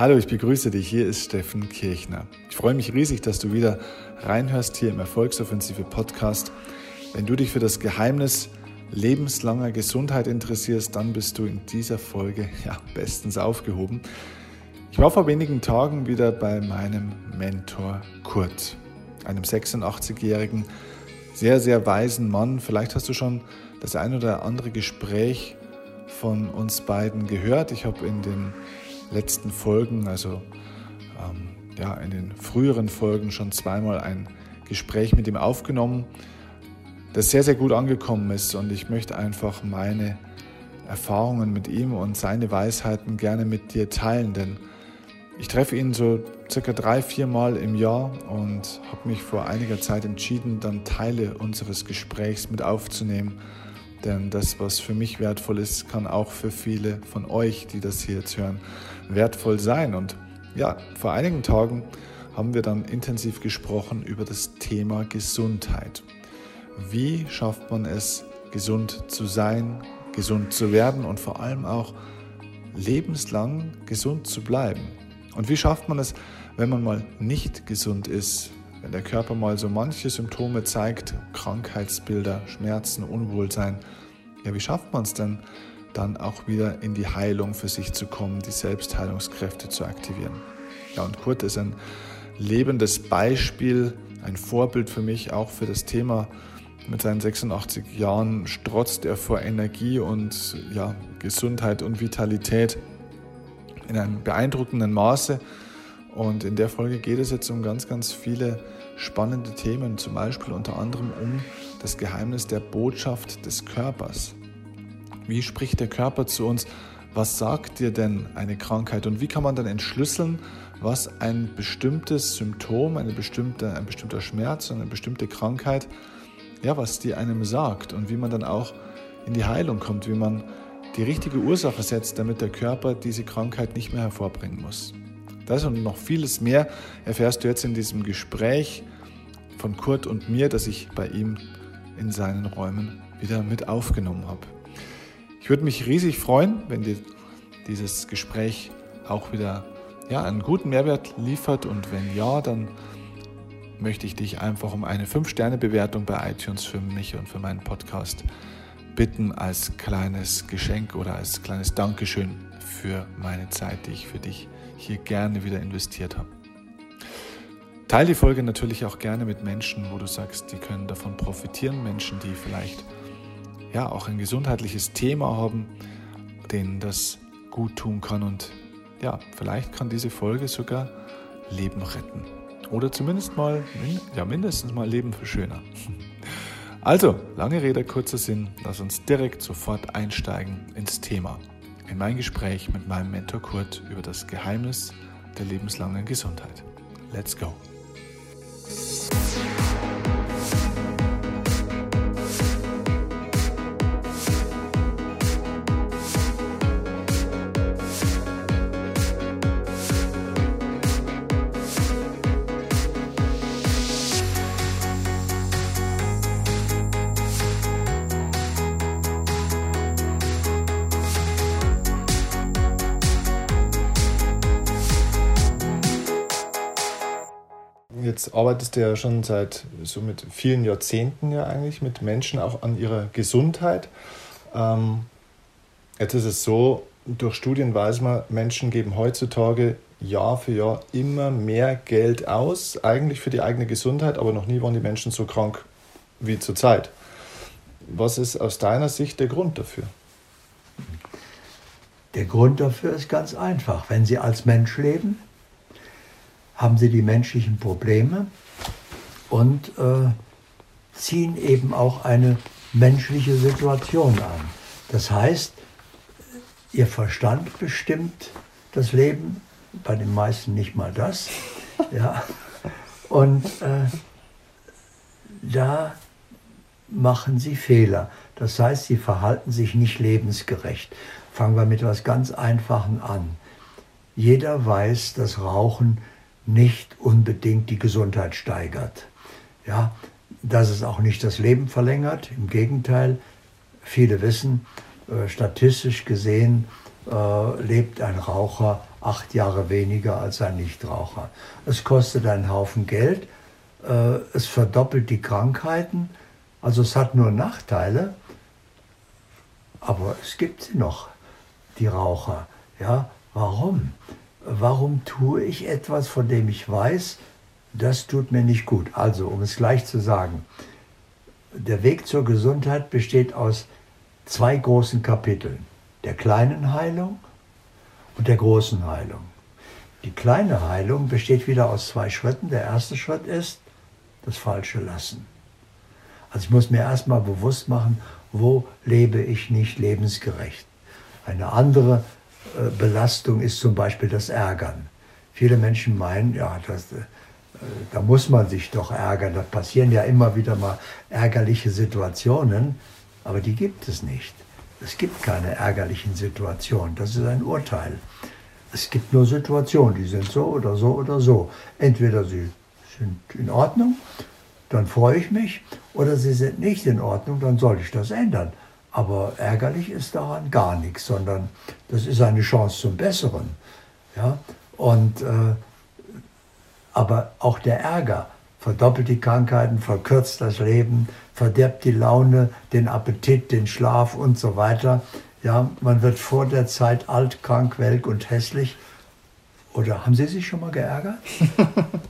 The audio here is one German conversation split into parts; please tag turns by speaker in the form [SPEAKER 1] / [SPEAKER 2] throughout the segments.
[SPEAKER 1] Hallo, ich begrüße dich. Hier ist Steffen Kirchner. Ich freue mich riesig, dass du wieder reinhörst hier im Erfolgsoffensive Podcast. Wenn du dich für das Geheimnis lebenslanger Gesundheit interessierst, dann bist du in dieser Folge ja bestens aufgehoben. Ich war vor wenigen Tagen wieder bei meinem Mentor Kurt, einem 86-jährigen, sehr, sehr weisen Mann. Vielleicht hast du schon das ein oder andere Gespräch von uns beiden gehört. Ich habe in den letzten Folgen, also ähm, ja, in den früheren Folgen schon zweimal ein Gespräch mit ihm aufgenommen, das sehr, sehr gut angekommen ist. Und ich möchte einfach meine Erfahrungen mit ihm und seine Weisheiten gerne mit dir teilen, denn ich treffe ihn so circa drei, vier Mal im Jahr und habe mich vor einiger Zeit entschieden, dann Teile unseres Gesprächs mit aufzunehmen denn das, was für mich wertvoll ist, kann auch für viele von euch, die das hier jetzt hören, wertvoll sein. Und ja, vor einigen Tagen haben wir dann intensiv gesprochen über das Thema Gesundheit. Wie schafft man es, gesund zu sein, gesund zu werden und vor allem auch lebenslang gesund zu bleiben? Und wie schafft man es, wenn man mal nicht gesund ist, wenn der Körper mal so manche Symptome zeigt, Krankheitsbilder, Schmerzen, Unwohlsein, ja, wie schafft man es denn dann auch wieder in die Heilung für sich zu kommen, die Selbstheilungskräfte zu aktivieren? Ja, und Kurt ist ein lebendes Beispiel, ein Vorbild für mich, auch für das Thema. Mit seinen 86 Jahren strotzt er vor Energie und ja, Gesundheit und Vitalität in einem beeindruckenden Maße. Und in der Folge geht es jetzt um ganz, ganz viele spannende Themen, zum Beispiel unter anderem um das Geheimnis der Botschaft des Körpers. Wie spricht der Körper zu uns? Was sagt dir denn eine Krankheit? Und wie kann man dann entschlüsseln, was ein bestimmtes Symptom, eine bestimmte, ein bestimmter Schmerz und eine bestimmte Krankheit, ja, was die einem sagt und wie man dann auch in die Heilung kommt, wie man die richtige Ursache setzt, damit der Körper diese Krankheit nicht mehr hervorbringen muss. Das und noch vieles mehr erfährst du jetzt in diesem Gespräch von Kurt und mir, das ich bei ihm in seinen Räumen wieder mit aufgenommen habe. Ich würde mich riesig freuen, wenn dir dieses Gespräch auch wieder ja, einen guten Mehrwert liefert und wenn ja, dann möchte ich dich einfach um eine 5-Sterne-Bewertung bei iTunes für mich und für meinen Podcast bitten als kleines Geschenk oder als kleines Dankeschön für meine Zeit, die ich für dich hier gerne wieder investiert habe. Teil die Folge natürlich auch gerne mit Menschen, wo du sagst, die können davon profitieren. Menschen, die vielleicht ja auch ein gesundheitliches Thema haben, denen das gut tun kann. Und ja, vielleicht kann diese Folge sogar Leben retten. Oder zumindest mal, ja, mindestens mal Leben verschönern. Also, lange Rede, kurzer Sinn, lass uns direkt sofort einsteigen ins Thema in mein Gespräch mit meinem Mentor Kurt über das Geheimnis der lebenslangen Gesundheit. Let's go! Jetzt arbeitest du ja schon seit so mit vielen Jahrzehnten ja eigentlich mit Menschen auch an ihrer Gesundheit. Ähm, jetzt ist es so, durch Studien weiß man, Menschen geben heutzutage Jahr für Jahr immer mehr Geld aus, eigentlich für die eigene Gesundheit, aber noch nie waren die Menschen so krank wie zurzeit. Was ist aus deiner Sicht der Grund dafür?
[SPEAKER 2] Der Grund dafür ist ganz einfach. Wenn Sie als Mensch leben, haben sie die menschlichen Probleme und äh, ziehen eben auch eine menschliche Situation an. Das heißt, ihr Verstand bestimmt das Leben, bei den meisten nicht mal das. Ja. Und äh, da machen sie Fehler. Das heißt, sie verhalten sich nicht lebensgerecht. Fangen wir mit etwas ganz Einfachen an. Jeder weiß, dass Rauchen nicht unbedingt die Gesundheit steigert. Ja, dass es auch nicht das Leben verlängert, im Gegenteil, viele wissen, äh, statistisch gesehen äh, lebt ein Raucher acht Jahre weniger als ein Nichtraucher. Es kostet einen Haufen Geld, äh, es verdoppelt die Krankheiten, also es hat nur Nachteile, aber es gibt sie noch, die Raucher. Ja, warum? Warum tue ich etwas, von dem ich weiß, das tut mir nicht gut? Also, um es gleich zu sagen, der Weg zur Gesundheit besteht aus zwei großen Kapiteln, der kleinen Heilung und der großen Heilung. Die kleine Heilung besteht wieder aus zwei Schritten. Der erste Schritt ist das falsche Lassen. Also ich muss mir erstmal bewusst machen, wo lebe ich nicht lebensgerecht. Eine andere Belastung ist zum Beispiel das Ärgern. Viele Menschen meinen, ja, das, äh, da muss man sich doch ärgern. Da passieren ja immer wieder mal ärgerliche Situationen, aber die gibt es nicht. Es gibt keine ärgerlichen Situationen. Das ist ein Urteil. Es gibt nur Situationen, die sind so oder so oder so. Entweder sie sind in Ordnung, dann freue ich mich, oder sie sind nicht in Ordnung, dann soll ich das ändern. Aber ärgerlich ist daran gar nichts, sondern das ist eine Chance zum Besseren. Ja? Und, äh, aber auch der Ärger verdoppelt die Krankheiten, verkürzt das Leben, verderbt die Laune, den Appetit, den Schlaf und so weiter. Ja, man wird vor der Zeit alt, krank, welk und hässlich. Oder haben Sie sich schon mal geärgert?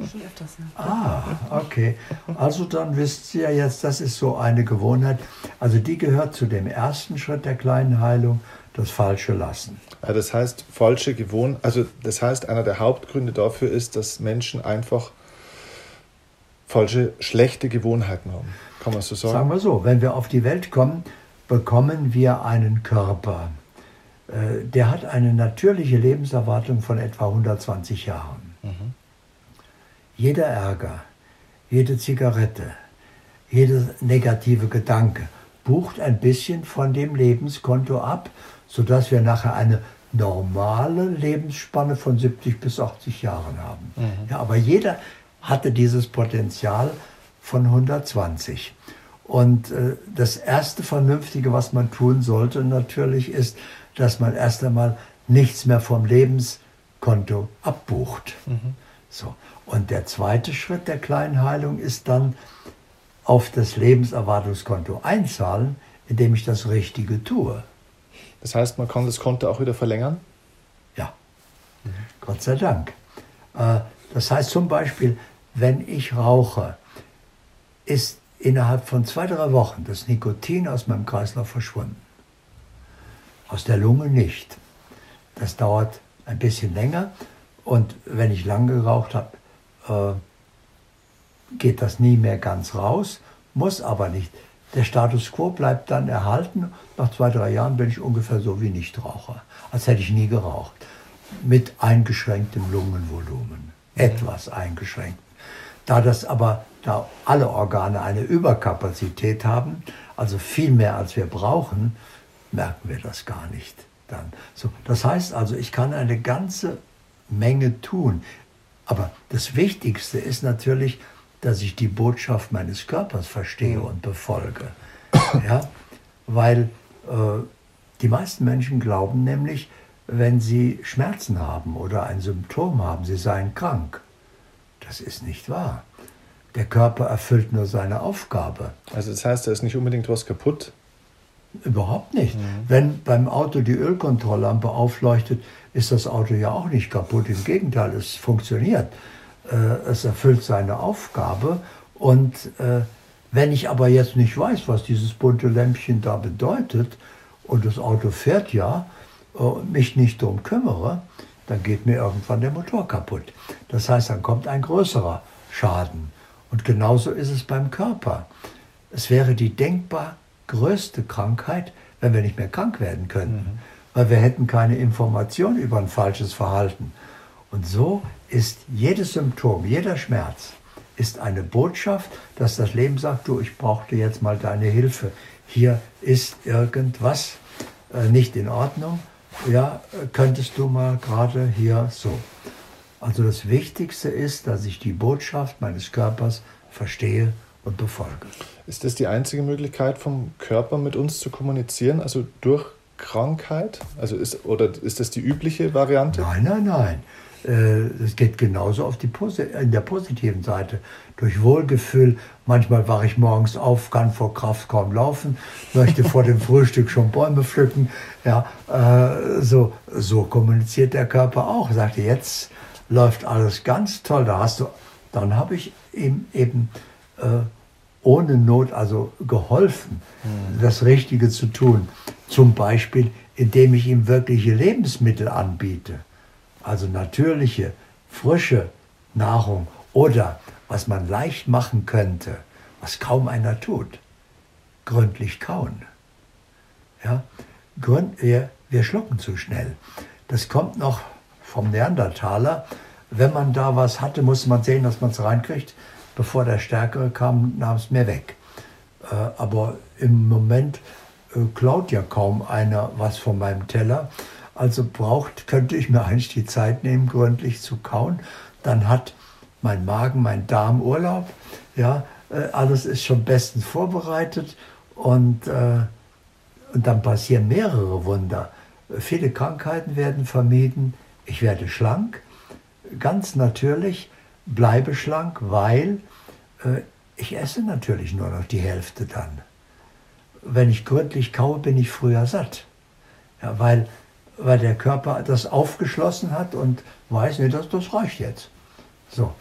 [SPEAKER 2] öfters, ja. Ah, okay. Also dann wisst Sie ja jetzt, das ist so eine Gewohnheit. Also die gehört zu dem ersten Schritt der kleinen Heilung, das falsche Lassen.
[SPEAKER 1] Ja, das heißt, falsche Gewohnheit, also das heißt, einer der Hauptgründe dafür ist, dass Menschen einfach falsche, schlechte Gewohnheiten haben. Kann man so sagen?
[SPEAKER 2] Sagen wir so, wenn wir auf die Welt kommen, bekommen wir einen Körper. Äh, der hat eine natürliche Lebenserwartung von etwa 120 Jahren. Mhm. Jeder Ärger, jede Zigarette, jeder negative Gedanke bucht ein bisschen von dem Lebenskonto ab, sodass wir nachher eine normale Lebensspanne von 70 bis 80 Jahren haben. Mhm. Ja, aber jeder hatte dieses Potenzial von 120. Und äh, das erste Vernünftige, was man tun sollte, natürlich ist, dass man erst einmal nichts mehr vom Lebenskonto abbucht. Mhm. So. Und der zweite Schritt der kleinen Heilung ist dann auf das Lebenserwartungskonto einzahlen, indem ich das Richtige tue.
[SPEAKER 1] Das heißt, man kann das Konto auch wieder verlängern?
[SPEAKER 2] Ja, mhm. Gott sei Dank. Äh, das heißt zum Beispiel, wenn ich rauche, ist innerhalb von zwei, drei Wochen das Nikotin aus meinem Kreislauf verschwunden. Aus der Lunge nicht. Das dauert ein bisschen länger und wenn ich lang geraucht habe, äh, geht das nie mehr ganz raus, muss aber nicht. Der Status quo bleibt dann erhalten. Nach zwei, drei Jahren bin ich ungefähr so wie Nichtraucher, als hätte ich nie geraucht. Mit eingeschränktem Lungenvolumen. Etwas eingeschränkt. Da das aber, da alle Organe eine Überkapazität haben, also viel mehr als wir brauchen, merken wir das gar nicht dann. So, das heißt also, ich kann eine ganze Menge tun. Aber das Wichtigste ist natürlich, dass ich die Botschaft meines Körpers verstehe mhm. und befolge. Ja? Weil äh, die meisten Menschen glauben nämlich, wenn sie Schmerzen haben oder ein Symptom haben, sie seien krank. Das ist nicht wahr. Der Körper erfüllt nur seine Aufgabe.
[SPEAKER 1] Also das heißt, da ist nicht unbedingt was kaputt?
[SPEAKER 2] Überhaupt nicht. Mhm. Wenn beim Auto die Ölkontrolllampe aufleuchtet, ist das Auto ja auch nicht kaputt. Im Gegenteil, es funktioniert. Äh, es erfüllt seine Aufgabe. Und äh, wenn ich aber jetzt nicht weiß, was dieses bunte Lämpchen da bedeutet, und das Auto fährt ja, und äh, mich nicht darum kümmere, dann geht mir irgendwann der Motor kaputt. Das heißt, dann kommt ein größerer Schaden. Und genauso ist es beim Körper. Es wäre die denkbar größte Krankheit, wenn wir nicht mehr krank werden könnten, mhm. weil wir hätten keine Information über ein falsches Verhalten. Und so ist jedes Symptom, jeder Schmerz, ist eine Botschaft, dass das Leben sagt, du, ich brauchte jetzt mal deine Hilfe. Hier ist irgendwas äh, nicht in Ordnung. Ja, könntest du mal gerade hier so. Also das Wichtigste ist, dass ich die Botschaft meines Körpers verstehe und befolge.
[SPEAKER 1] Ist das die einzige Möglichkeit vom Körper mit uns zu kommunizieren, also durch Krankheit? Also ist, oder ist das die übliche Variante?
[SPEAKER 2] Nein, nein, nein. Äh, es geht genauso auf die in der positiven Seite. Durch Wohlgefühl. Manchmal wache ich morgens auf, kann vor Kraft kaum laufen, möchte vor dem Frühstück schon Bäume pflücken. Ja, äh, so, so kommuniziert der Körper auch. Sagte, jetzt läuft alles ganz toll. Da hast du, dann habe ich ihm eben äh, ohne Not also geholfen, das Richtige zu tun. Zum Beispiel, indem ich ihm wirkliche Lebensmittel anbiete also natürliche, frische Nahrung oder was man leicht machen könnte, was kaum einer tut, gründlich kauen. Ja? Gründ, wir, wir schlucken zu schnell. Das kommt noch vom Neandertaler. Wenn man da was hatte, musste man sehen, dass man es reinkriegt. Bevor der Stärkere kam, nahm es mir weg. Äh, aber im Moment äh, klaut ja kaum einer was von meinem Teller. Also braucht, könnte ich mir eigentlich die Zeit nehmen, gründlich zu kauen. Dann hat mein Magen, mein Darm Urlaub. Ja, äh, alles ist schon bestens vorbereitet und, äh, und dann passieren mehrere Wunder. Viele Krankheiten werden vermieden. Ich werde schlank, ganz natürlich, bleibe schlank, weil äh, ich esse natürlich nur noch die Hälfte dann. Wenn ich gründlich kaue, bin ich früher satt. Ja, weil weil der Körper das aufgeschlossen hat und weiß, nee, das, das reicht jetzt. So.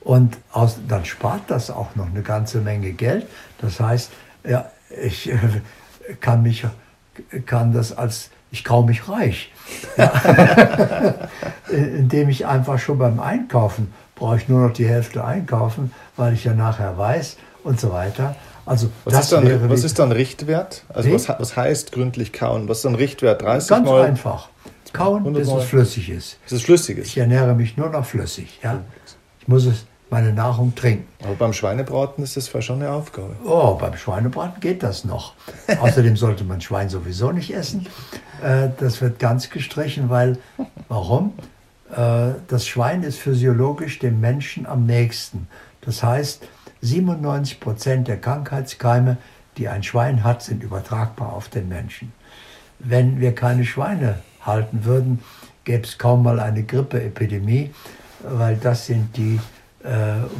[SPEAKER 2] Und aus, dann spart das auch noch eine ganze Menge Geld. Das heißt, ja, ich äh, kann mich, kann das als, ich kau mich reich. Ja. Indem ich einfach schon beim Einkaufen brauche ich nur noch die Hälfte einkaufen, weil ich ja nachher weiß und so weiter. Also
[SPEAKER 1] was, ist dann, was ist dann Richtwert? Also was, was, heißt gründlich kauen? Was ist dann Richtwert? 30
[SPEAKER 2] Ganz
[SPEAKER 1] Mal?
[SPEAKER 2] einfach. Kauen, bis es flüssig ist.
[SPEAKER 1] Bis es flüssig ist.
[SPEAKER 2] Ich ernähre mich nur noch flüssig. Ja? Ich muss es, meine Nahrung trinken.
[SPEAKER 1] Aber beim Schweinebraten ist das schon eine Aufgabe.
[SPEAKER 2] Oh, beim Schweinebraten geht das noch. Außerdem sollte man Schwein sowieso nicht essen. Äh, das wird ganz gestrichen, weil, warum? Äh, das Schwein ist physiologisch dem Menschen am nächsten. Das heißt, 97 Prozent der Krankheitskeime, die ein Schwein hat, sind übertragbar auf den Menschen. Wenn wir keine Schweine halten würden, gäbe es kaum mal eine Grippeepidemie, weil das sind die, äh,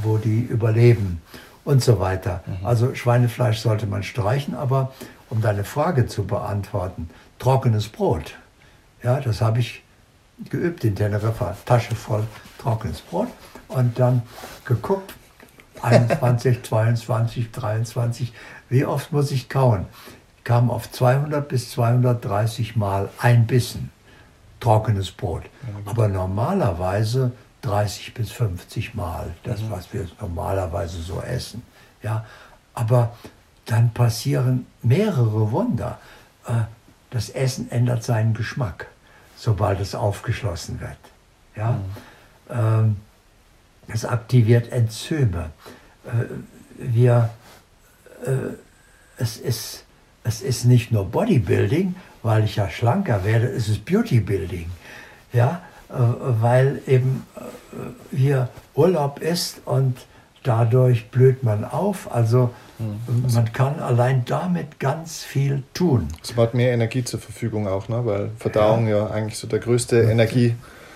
[SPEAKER 2] wo die überleben und so weiter. Mhm. Also Schweinefleisch sollte man streichen, aber um deine Frage zu beantworten, trockenes Brot, ja, das habe ich geübt in Teneriffa, Tasche voll trockenes Brot und dann geguckt, 21, 22, 23. Wie oft muss ich kauen? Ich kam auf 200 bis 230 Mal ein Bissen trockenes Brot. Aber normalerweise 30 bis 50 Mal, das, mhm. was wir normalerweise so essen. Ja, aber dann passieren mehrere Wunder. Äh, das Essen ändert seinen Geschmack, sobald es aufgeschlossen wird. Ja? Mhm. Es aktiviert Enzyme. Äh, wir, äh, es, ist, es ist nicht nur Bodybuilding, weil ich ja schlanker werde, es ist Beautybuilding. Ja? Äh, weil eben hier Urlaub ist und dadurch blüht man auf. Also hm. man kann allein damit ganz viel tun.
[SPEAKER 1] Es hat mehr Energie zur Verfügung auch, ne? weil Verdauung ja, ja eigentlich so der größte Energie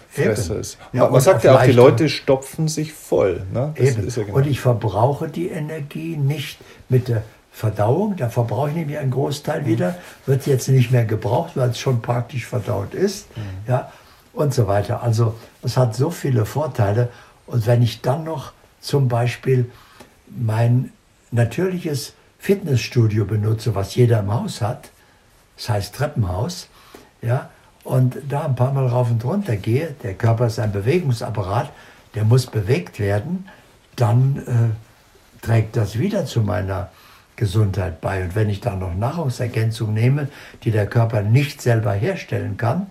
[SPEAKER 1] Fresser ist. Ja, Man sagt ja auch, die Leute stopfen sich voll. Ne?
[SPEAKER 2] Eben. Ja genau. Und ich verbrauche die Energie nicht mit der Verdauung, da verbrauche ich nämlich einen Großteil mhm. wieder, wird jetzt nicht mehr gebraucht, weil es schon praktisch verdaut ist, mhm. ja, und so weiter. Also es hat so viele Vorteile. Und wenn ich dann noch zum Beispiel mein natürliches Fitnessstudio benutze, was jeder im Haus hat, das heißt Treppenhaus, ja, und da ein paar Mal rauf und runter gehe, der Körper ist ein Bewegungsapparat, der muss bewegt werden, dann äh, trägt das wieder zu meiner Gesundheit bei. Und wenn ich dann noch Nahrungsergänzung nehme, die der Körper nicht selber herstellen kann,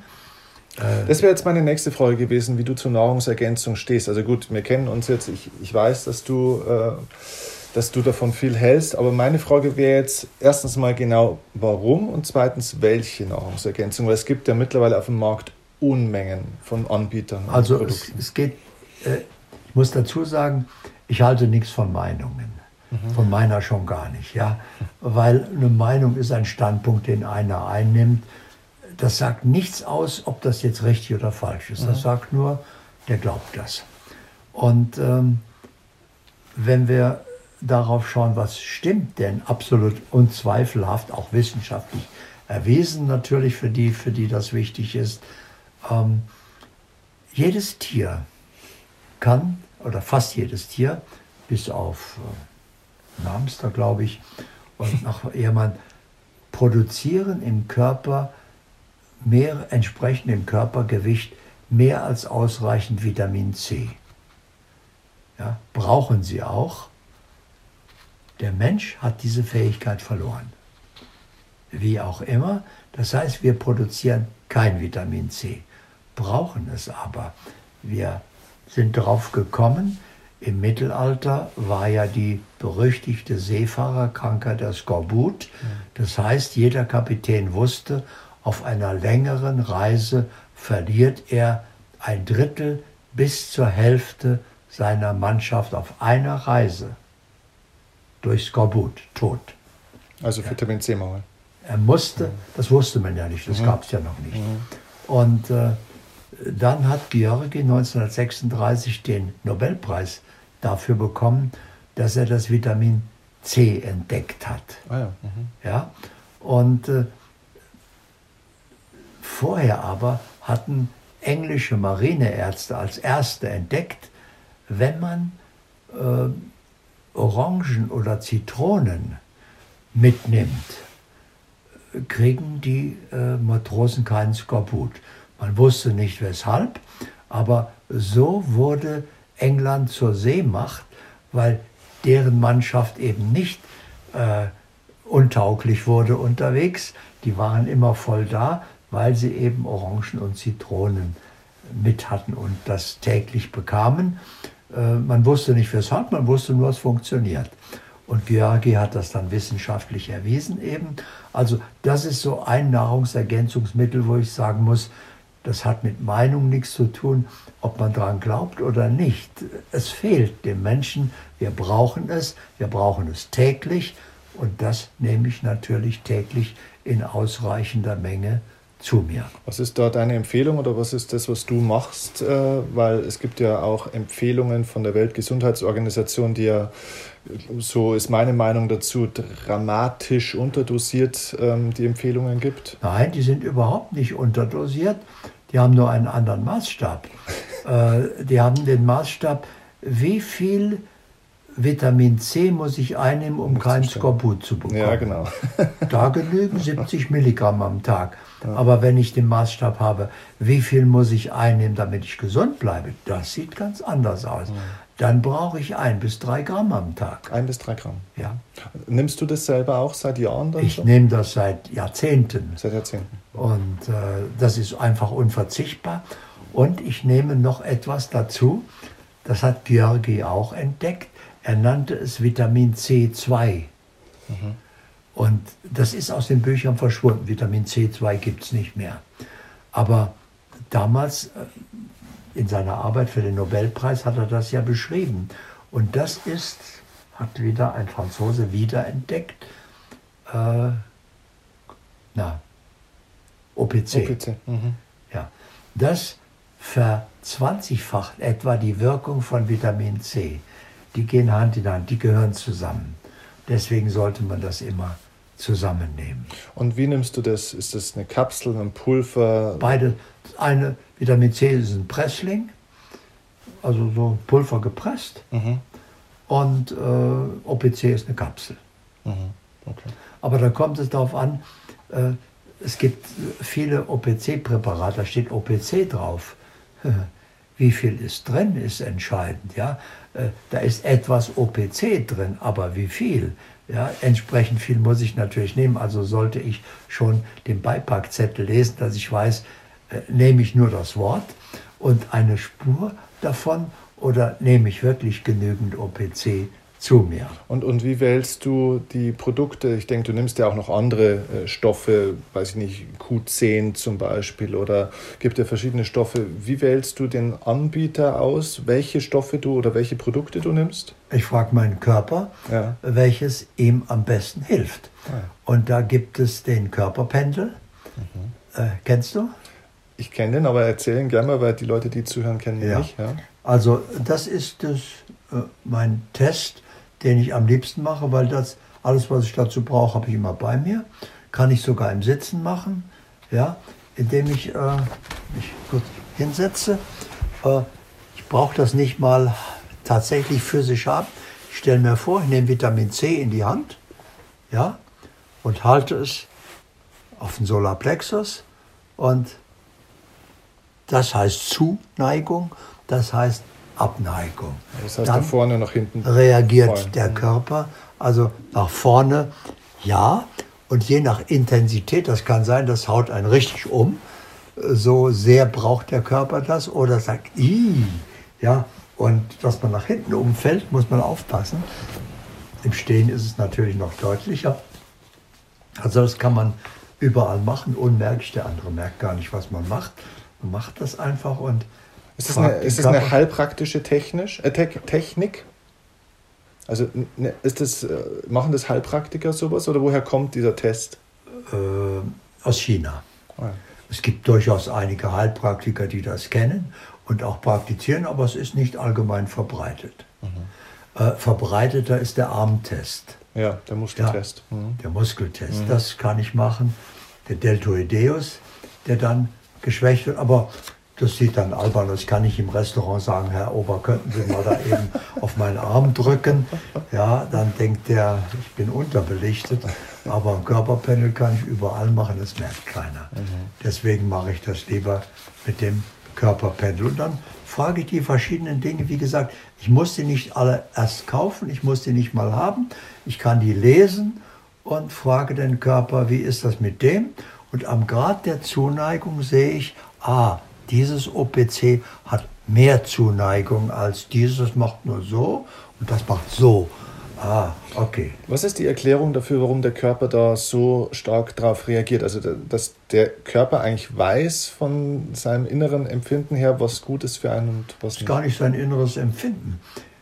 [SPEAKER 1] das wäre jetzt meine nächste Frage gewesen, wie du zur Nahrungsergänzung stehst. Also gut, wir kennen uns jetzt, ich, ich weiß, dass du äh, dass du davon viel hältst. Aber meine Frage wäre jetzt erstens mal genau, warum und zweitens, welche Nahrungsergänzung? Weil es gibt ja mittlerweile auf dem Markt Unmengen von Anbietern.
[SPEAKER 2] Also es, es, geht, äh, ich muss dazu sagen, ich halte nichts von Meinungen. Mhm. Von meiner schon gar nicht, ja. Weil eine Meinung ist ein Standpunkt, den einer einnimmt. Das sagt nichts aus, ob das jetzt richtig oder falsch ist. Das sagt nur, der glaubt das. Und ähm, wenn wir darauf schauen, was stimmt, denn absolut unzweifelhaft, auch wissenschaftlich erwiesen natürlich für die, für die das wichtig ist, ähm, jedes Tier kann, oder fast jedes Tier, bis auf äh, Hamster, glaube ich, und noch Ehemann, produzieren im Körper mehr, entsprechend im Körpergewicht, mehr als ausreichend Vitamin C. Ja, brauchen sie auch. Der Mensch hat diese Fähigkeit verloren. Wie auch immer. Das heißt, wir produzieren kein Vitamin C, brauchen es aber. Wir sind darauf gekommen, im Mittelalter war ja die berüchtigte Seefahrerkrankheit der Skorbut. Das heißt, jeder Kapitän wusste, auf einer längeren Reise verliert er ein Drittel bis zur Hälfte seiner Mannschaft auf einer Reise durch Skorbut, tot.
[SPEAKER 1] Also Vitamin C-Mangel.
[SPEAKER 2] Er musste, das wusste man ja nicht, das mhm. gab es ja noch nicht. Mhm. Und äh, dann hat Georgi 1936 den Nobelpreis dafür bekommen, dass er das Vitamin C entdeckt hat. Ah ja. Mhm. ja. Und äh, vorher aber hatten englische Marineärzte als erste entdeckt, wenn man äh, Orangen oder Zitronen mitnimmt, kriegen die äh, Matrosen keinen Skorbut. Man wusste nicht weshalb, aber so wurde England zur Seemacht, weil deren Mannschaft eben nicht äh, untauglich wurde unterwegs. Die waren immer voll da, weil sie eben Orangen und Zitronen mit hatten und das täglich bekamen. Äh, man wusste nicht weshalb, man wusste nur, es funktioniert. Und Georgi hat das dann wissenschaftlich erwiesen eben. Also das ist so ein Nahrungsergänzungsmittel, wo ich sagen muss, das hat mit Meinung nichts zu tun, ob man daran glaubt oder nicht. Es fehlt dem Menschen. Wir brauchen es. Wir brauchen es täglich. Und das nehme ich natürlich täglich in ausreichender Menge zu mir.
[SPEAKER 1] Was ist da deine Empfehlung oder was ist das, was du machst? Äh, weil es gibt ja auch Empfehlungen von der Weltgesundheitsorganisation, die ja, so ist meine Meinung dazu, dramatisch unterdosiert ähm, die Empfehlungen gibt.
[SPEAKER 2] Nein, die sind überhaupt nicht unterdosiert. Die haben nur einen anderen Maßstab. äh, die haben den Maßstab, wie viel Vitamin C muss ich einnehmen, um keinen Skorbut zu bekommen.
[SPEAKER 1] Ja, genau.
[SPEAKER 2] da genügen 70 Milligramm am Tag. Ja. Aber wenn ich den Maßstab habe, wie viel muss ich einnehmen, damit ich gesund bleibe, das sieht ganz anders aus. Ja. Dann brauche ich ein bis drei Gramm am Tag.
[SPEAKER 1] Ein bis drei Gramm.
[SPEAKER 2] Ja.
[SPEAKER 1] Nimmst du das selber auch seit Jahren?
[SPEAKER 2] ich so? nehme das seit Jahrzehnten.
[SPEAKER 1] Seit Jahrzehnten.
[SPEAKER 2] Und äh, das ist einfach unverzichtbar. Und ich nehme noch etwas dazu, das hat Georgi auch entdeckt. Er nannte es Vitamin C2. Mhm. Und das ist aus den Büchern verschwunden. Vitamin C2 gibt es nicht mehr. Aber damals äh, in seiner Arbeit für den Nobelpreis hat er das ja beschrieben. Und das ist, hat wieder ein Franzose wiederentdeckt, äh, na, OPC.
[SPEAKER 1] OPC. Mhm.
[SPEAKER 2] Ja, das verzwanzigfacht etwa die Wirkung von Vitamin C die gehen Hand in Hand, die gehören zusammen. Deswegen sollte man das immer zusammennehmen.
[SPEAKER 1] Und wie nimmst du das? Ist das eine Kapsel, ein Pulver?
[SPEAKER 2] Beide. Eine Vitamin C ist ein Pressling, also so Pulver gepresst. Mhm. Und äh, OPC ist eine Kapsel. Mhm. Okay. Aber da kommt es darauf an, äh, es gibt viele OPC-Präparate, da steht OPC drauf. Wie viel ist drin, ist entscheidend. Ja? Äh, da ist etwas OPC drin, aber wie viel? Ja, entsprechend viel muss ich natürlich nehmen. Also sollte ich schon den Beipackzettel lesen, dass ich weiß, äh, nehme ich nur das Wort und eine Spur davon oder nehme ich wirklich genügend OPC zu mir.
[SPEAKER 1] Und, und wie wählst du die Produkte? Ich denke, du nimmst ja auch noch andere äh, Stoffe, weiß ich nicht, Q10 zum Beispiel oder gibt ja verschiedene Stoffe. Wie wählst du den Anbieter aus, welche Stoffe du oder welche Produkte du nimmst?
[SPEAKER 2] Ich frage meinen Körper, ja. welches ihm am besten hilft. Ja. Und da gibt es den Körperpendel. Mhm. Äh, kennst du?
[SPEAKER 1] Ich kenne den, aber erzählen gerne mal, weil die Leute, die zuhören, kennen ihn
[SPEAKER 2] Ja.
[SPEAKER 1] nicht.
[SPEAKER 2] Also das ist das, äh, mein Test, den ich am liebsten mache, weil das alles, was ich dazu brauche, habe ich immer bei mir. Kann ich sogar im Sitzen machen, ja, indem ich äh, mich kurz hinsetze. Äh, ich brauche das nicht mal tatsächlich physisch haben. Ich stelle mir vor, ich nehme Vitamin C in die Hand, ja, und halte es auf den Solarplexus und das heißt Zuneigung, das heißt Abneigung.
[SPEAKER 1] Das heißt,
[SPEAKER 2] Dann
[SPEAKER 1] nach vorne, nach hinten.
[SPEAKER 2] reagiert
[SPEAKER 1] Voll.
[SPEAKER 2] der Körper, also nach vorne, ja, und je nach Intensität, das kann sein, das haut einen richtig um, so sehr braucht der Körper das oder sagt, Ih, ja, und dass man nach hinten umfällt, muss man aufpassen. Im Stehen ist es natürlich noch deutlicher. Also das kann man überall machen, unmerklich. Der andere merkt gar nicht, was man macht. Man macht das einfach und
[SPEAKER 1] Ist das eine, ist das eine heilpraktische Technisch, äh, Te Technik? Also ne, ist das, äh, machen das Heilpraktiker sowas oder woher kommt dieser Test?
[SPEAKER 2] äh, aus China.
[SPEAKER 1] Ah,
[SPEAKER 2] Es gibt durchaus einige Heilpraktiker, die das kennen und auch praktizieren, aber es ist nicht allgemein verbreitet. Äh, verbreiteter ist der Armtest,
[SPEAKER 1] Ja, der Muskeltest. Mhm.
[SPEAKER 2] der Muskeltest. Das kann ich machen. Der Deltoideus, der dann geschwächt wird, aber das sieht dann albern aus. Ich kann nicht im Restaurant sagen, Herr Ober, könnten Sie mal da eben auf meinen Arm drücken. Ja, dann denkt der, ich bin unterbelichtet. Aber ein Körperpanel kann ich überall machen, das merkt keiner. Deswegen mache ich das lieber mit dem Körperpanel. Und dann frage ich die verschiedenen Dinge. Wie gesagt, ich muss die nicht alle erst kaufen, ich muss die nicht mal haben. Ich kann die lesen und frage den Körper, wie ist das mit dem? Und am Grad der Zuneigung sehe ich, ah, dieses OPC hat mehr Zuneigung als dieses macht nur so und das macht so. Ah, okay.
[SPEAKER 1] Was ist die Erklärung dafür, warum der Körper da so stark darauf reagiert? Also, da- dass der Körper eigentlich weiß von seinem inneren Empfinden her, was gut ist für einen und was
[SPEAKER 2] ist gar
[SPEAKER 1] nicht.
[SPEAKER 2] nicht sein inneres Empfinden.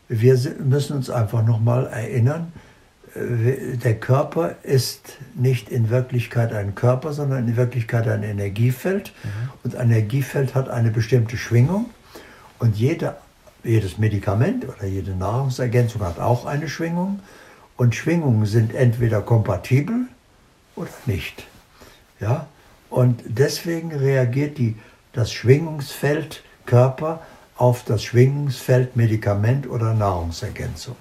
[SPEAKER 2] Wir müssen uns einfach nochmal erinnern, der Körper ist nicht in Wirklichkeit ein Körper, sondern in Wirklichkeit ein Energiefeld. Und ein Energiefeld hat eine bestimmte Schwingung. Und jede, jedes Medikament oder jede Nahrungsergänzung hat auch eine Schwingung. Und Schwingungen sind entweder kompatibel oder nicht. Ja? Und deswegen reagiert die, das Schwingungsfeld Körper auf das Schwingungsfeld Medikament oder Nahrungsergänzung.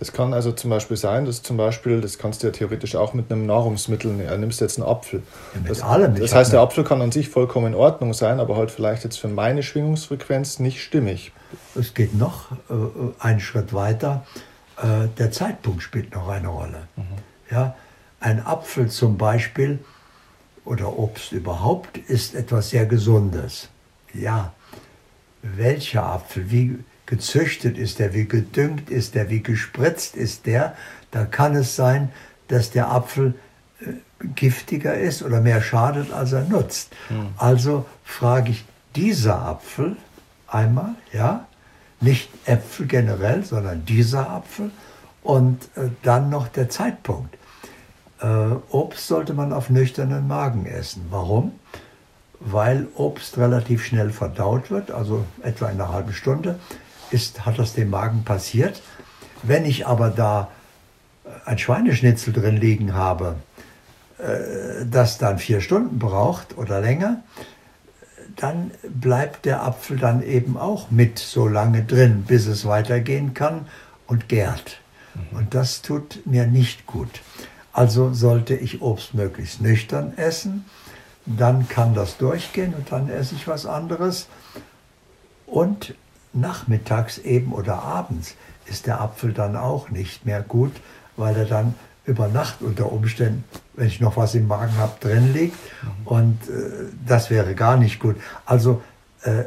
[SPEAKER 1] Es kann also zum Beispiel sein, dass zum Beispiel, das kannst du ja theoretisch auch mit einem Nahrungsmittel nehmen. Nimmst jetzt einen Apfel.
[SPEAKER 2] Ja, mit
[SPEAKER 1] das,
[SPEAKER 2] allem.
[SPEAKER 1] Das heißt, der Apfel kann an sich vollkommen in Ordnung sein, aber halt vielleicht jetzt für meine Schwingungsfrequenz nicht stimmig.
[SPEAKER 2] Es geht noch äh, einen Schritt weiter. Äh, der Zeitpunkt spielt noch eine Rolle. Ja, ein Apfel zum Beispiel oder Obst überhaupt ist etwas sehr Gesundes. Ja, welcher Apfel, wie gezüchtet ist der, wie gedüngt ist der, wie gespritzt ist der, da kann es sein, dass der Apfel äh, giftiger ist oder mehr schadet, als er nutzt. Also frage ich, dieser Apfel einmal, ja, nicht Äpfel generell, sondern dieser Apfel und äh, dann noch der Zeitpunkt. Äh, Obst sollte man auf nüchternen Magen essen. Warum? Weil Obst relativ schnell verdaut wird, also etwa in einer halben Stunde ist, hat das dem Magen passiert. Wenn ich aber da äh, ein Schweineschnitzel drin liegen habe, äh, das dann vier Stunden braucht oder länger, dann bleibt der Apfel dann eben auch mit so lange drin, bis es weitergehen kann und gärt. Und das tut mir nicht gut. Also sollte ich Obst möglichst nüchtern essen, dann kann das durchgehen und dann esse ich was anderes. Und nachmittags eben oder abends ist der Apfel dann auch nicht mehr gut, weil er dann über Nacht unter Umständen, wenn ich noch was im Magen habe, drin liegt. Und äh, das wäre gar nicht gut. Also äh,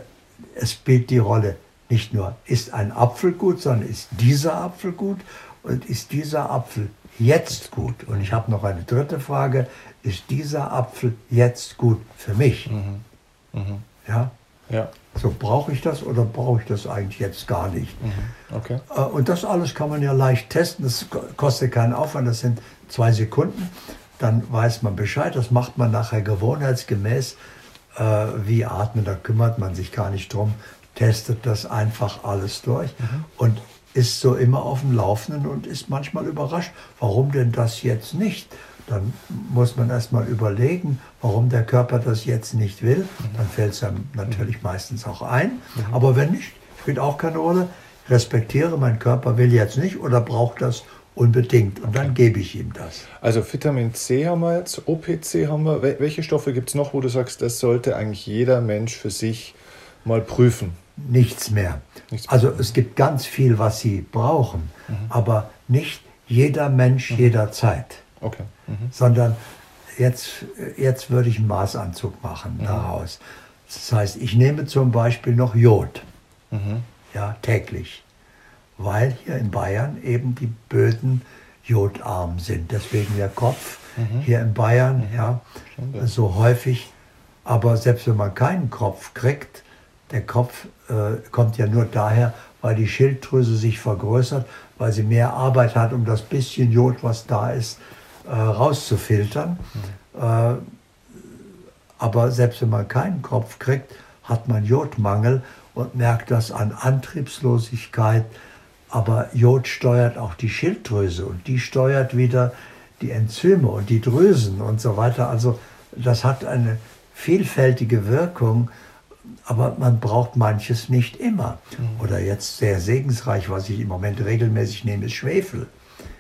[SPEAKER 2] es spielt die Rolle nicht nur, ist ein Apfel gut, sondern ist dieser Apfel gut und ist dieser Apfel jetzt gut? Und ich habe noch eine dritte Frage, ist dieser Apfel jetzt gut für mich? Ja,
[SPEAKER 1] Ja,
[SPEAKER 2] so brauche ich das oder brauche ich das eigentlich jetzt gar nicht?
[SPEAKER 1] okay.
[SPEAKER 2] Äh, Und das alles kann man ja leicht testen. Das ko- kostet keinen Aufwand. Das sind zwei Sekunden. dann weiß man Bescheid. Das macht man nachher gewohnheitsgemäß. Äh, wie atmen, da kümmert man sich gar nicht drum. Testet das einfach alles durch mhm. und ist so immer auf dem Laufenden und ist manchmal überrascht, warum denn das jetzt nicht? Dann muss man erstmal überlegen, warum der Körper das jetzt nicht will. Dann fällt es einem natürlich mhm. meistens auch ein. Mhm. Aber wenn nicht, spielt auch keine Rolle. Respektiere, mein Körper will jetzt nicht oder braucht das unbedingt. Und dann gebe ich ihm das.
[SPEAKER 1] Also Vitamin C haben wir jetzt, OPC haben wir. Welche Stoffe gibt es noch, wo du sagst, das sollte eigentlich jeder Mensch für sich mal prüfen?
[SPEAKER 2] Nichts mehr. Nichts mehr. Also es gibt ganz viel, was sie brauchen, mhm. aber nicht jeder Mensch mhm. jederzeit. Okay. Mhm. Sondern jetzt, jetzt würde ich einen Maßanzug machen mhm. daraus. Das heißt, ich nehme zum Beispiel noch Jod. Mhm. Ja, täglich weil hier in Bayern eben die Böden jodarm sind. Deswegen der Kopf mhm. hier in Bayern mhm. ja, so häufig. Aber selbst wenn man keinen Kopf kriegt, der Kopf äh, kommt ja nur daher, weil die Schilddrüse sich vergrößert, weil sie mehr Arbeit hat, um das bisschen Jod, was da ist, äh, rauszufiltern. Mhm. Äh, aber selbst wenn man keinen Kopf kriegt, hat man Jodmangel und merkt das an Antriebslosigkeit, aber Jod steuert auch die Schilddrüse und die steuert wieder die Enzyme und die Drüsen und so weiter. Also das hat eine vielfältige Wirkung, aber man braucht manches nicht immer. Mhm. Oder jetzt sehr segensreich, was ich im Moment regelmäßig nehme, ist Schwefel.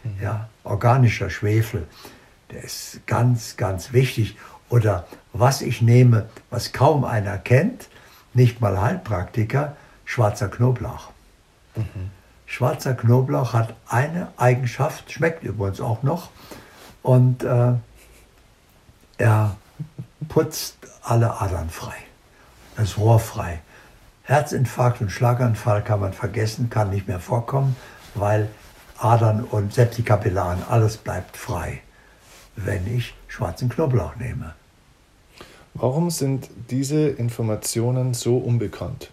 [SPEAKER 2] Mhm. Ja, organischer Schwefel. Der ist ganz, ganz wichtig. Oder was ich nehme, was kaum einer kennt, nicht mal Heilpraktiker, schwarzer Knoblauch. Mhm. Schwarzer Knoblauch hat eine Eigenschaft, schmeckt übrigens auch noch, und äh, er putzt alle Adern frei. Er ist rohrfrei. Herzinfarkt und Schlaganfall kann man vergessen, kann nicht mehr vorkommen, weil Adern und selbst die Kapillaren, alles bleibt frei, wenn ich schwarzen Knoblauch nehme.
[SPEAKER 1] Warum sind diese Informationen so unbekannt?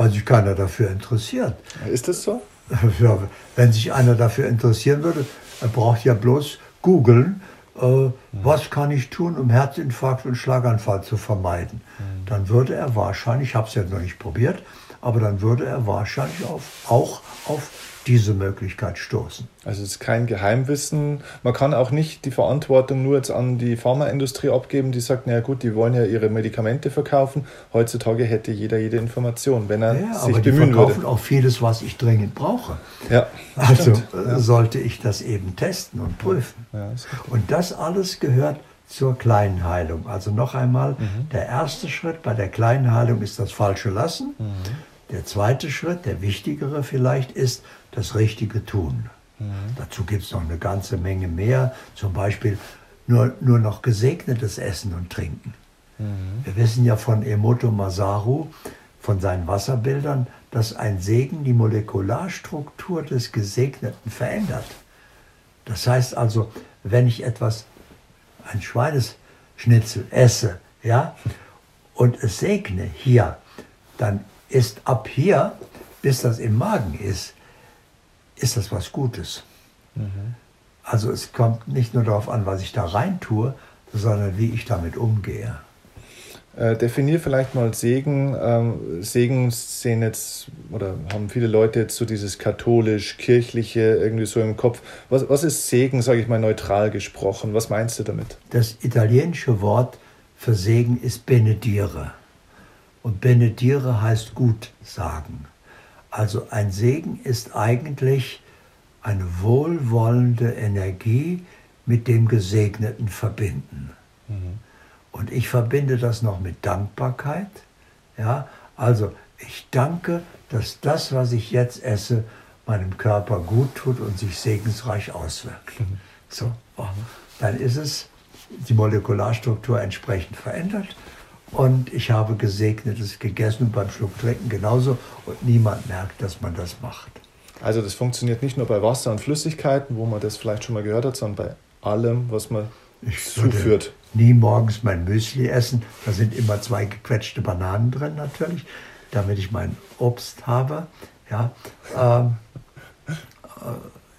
[SPEAKER 2] weil sich keiner dafür interessiert.
[SPEAKER 1] Ist das so?
[SPEAKER 2] Ja, wenn sich einer dafür interessieren würde, er braucht ja bloß googeln, äh, mhm. was kann ich tun, um Herzinfarkt und Schlaganfall zu vermeiden. Mhm. Dann würde er wahrscheinlich, ich habe es ja noch nicht probiert, aber dann würde er wahrscheinlich auf, auch auf diese Möglichkeit stoßen.
[SPEAKER 1] Also es ist kein Geheimwissen. Man kann auch nicht die Verantwortung nur jetzt an die Pharmaindustrie abgeben, die sagt, naja gut, die wollen ja ihre Medikamente verkaufen. Heutzutage hätte jeder jede Information, wenn er ja, sich aber bemühen die verkaufen
[SPEAKER 2] würde. auch vieles, was ich dringend brauche. Ja, also äh, ja. sollte ich das eben testen und prüfen. Ja, und das alles gehört zur kleinen Heilung. Also noch einmal, mhm. der erste Schritt bei der kleinen Heilung ist das falsche Lassen. Mhm. Der zweite Schritt, der wichtigere vielleicht, ist das richtige Tun. Mhm. Dazu gibt es noch eine ganze Menge mehr, zum Beispiel nur, nur noch gesegnetes Essen und Trinken. Mhm. Wir wissen ja von Emoto Masaru, von seinen Wasserbildern, dass ein Segen die Molekularstruktur des Gesegneten verändert. Das heißt also, wenn ich etwas, ein Schweineschnitzel esse, ja, und es segne hier, dann ist ab hier, bis das im Magen ist, ist das was Gutes. Mhm. Also es kommt nicht nur darauf an, was ich da rein tue, sondern wie ich damit umgehe.
[SPEAKER 1] Äh, definier vielleicht mal Segen. Ähm, Segen sehen jetzt, oder haben viele Leute jetzt so dieses katholisch-kirchliche irgendwie so im Kopf. Was, was ist Segen, sage ich mal neutral gesprochen? Was meinst du damit?
[SPEAKER 2] Das italienische Wort für Segen ist benedire. Und benedire heißt gut sagen. Also ein Segen ist eigentlich eine wohlwollende Energie mit dem Gesegneten verbinden. Mhm. Und ich verbinde das noch mit Dankbarkeit. Ja, also ich danke, dass das, was ich jetzt esse, meinem Körper gut tut und sich segensreich auswirkt. Mhm. So, dann ist es die Molekularstruktur entsprechend verändert und ich habe Gesegnetes gegessen und beim Schluck trinken genauso. Und niemand merkt, dass man das macht.
[SPEAKER 1] Also das funktioniert nicht nur bei Wasser und Flüssigkeiten, wo man das vielleicht schon mal gehört hat, sondern bei allem, was man ich zuführt.
[SPEAKER 2] Nie morgens mein Müsli essen. Da sind immer zwei gequetschte Bananen drin natürlich, damit ich mein Obst habe. Ja, ähm, äh,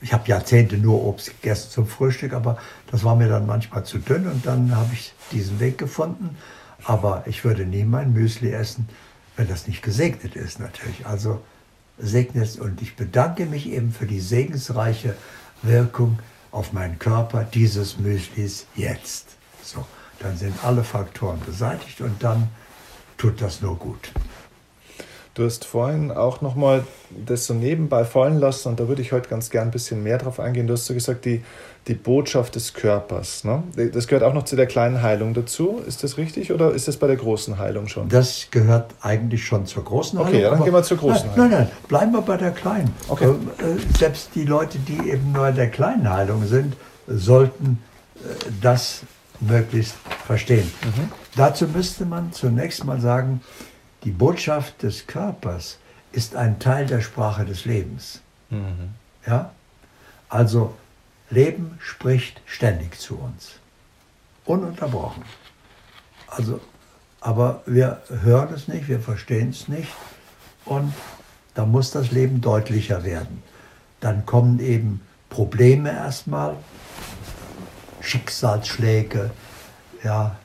[SPEAKER 2] ich habe Jahrzehnte nur Obst gegessen zum Frühstück, aber das war mir dann manchmal zu dünn und dann habe ich diesen Weg gefunden. Aber ich würde nie mein Müsli essen, wenn das nicht gesegnet ist natürlich. Also segnet es und ich bedanke mich eben für die segensreiche Wirkung auf meinen Körper dieses Müslis jetzt. So, dann sind alle Faktoren beseitigt und dann tut das nur gut.
[SPEAKER 1] Du hast vorhin auch nochmal das so nebenbei fallen lassen und da würde ich heute ganz gern ein bisschen mehr drauf eingehen. Du hast so gesagt, die, die Botschaft des Körpers. Ne? Das gehört auch noch zu der kleinen Heilung dazu. Ist das richtig oder ist das bei der großen Heilung schon?
[SPEAKER 2] Das gehört eigentlich schon zur großen Heilung.
[SPEAKER 1] Okay, ja, dann gehen wir zur großen
[SPEAKER 2] nein, Heilung. Nein, nein, bleiben wir bei der kleinen. Okay. Ähm, äh, selbst die Leute, die eben nur in der kleinen Heilung sind, sollten äh, das möglichst verstehen. Mhm. Dazu müsste man zunächst mal sagen, die Botschaft des Körpers ist ein Teil der Sprache des Lebens. Mhm. Ja? Also Leben spricht ständig zu uns. Ununterbrochen. Also, aber wir hören es nicht, wir verstehen es nicht und da muss das Leben deutlicher werden. Dann kommen eben Probleme erstmal, Schicksalsschläge, ja,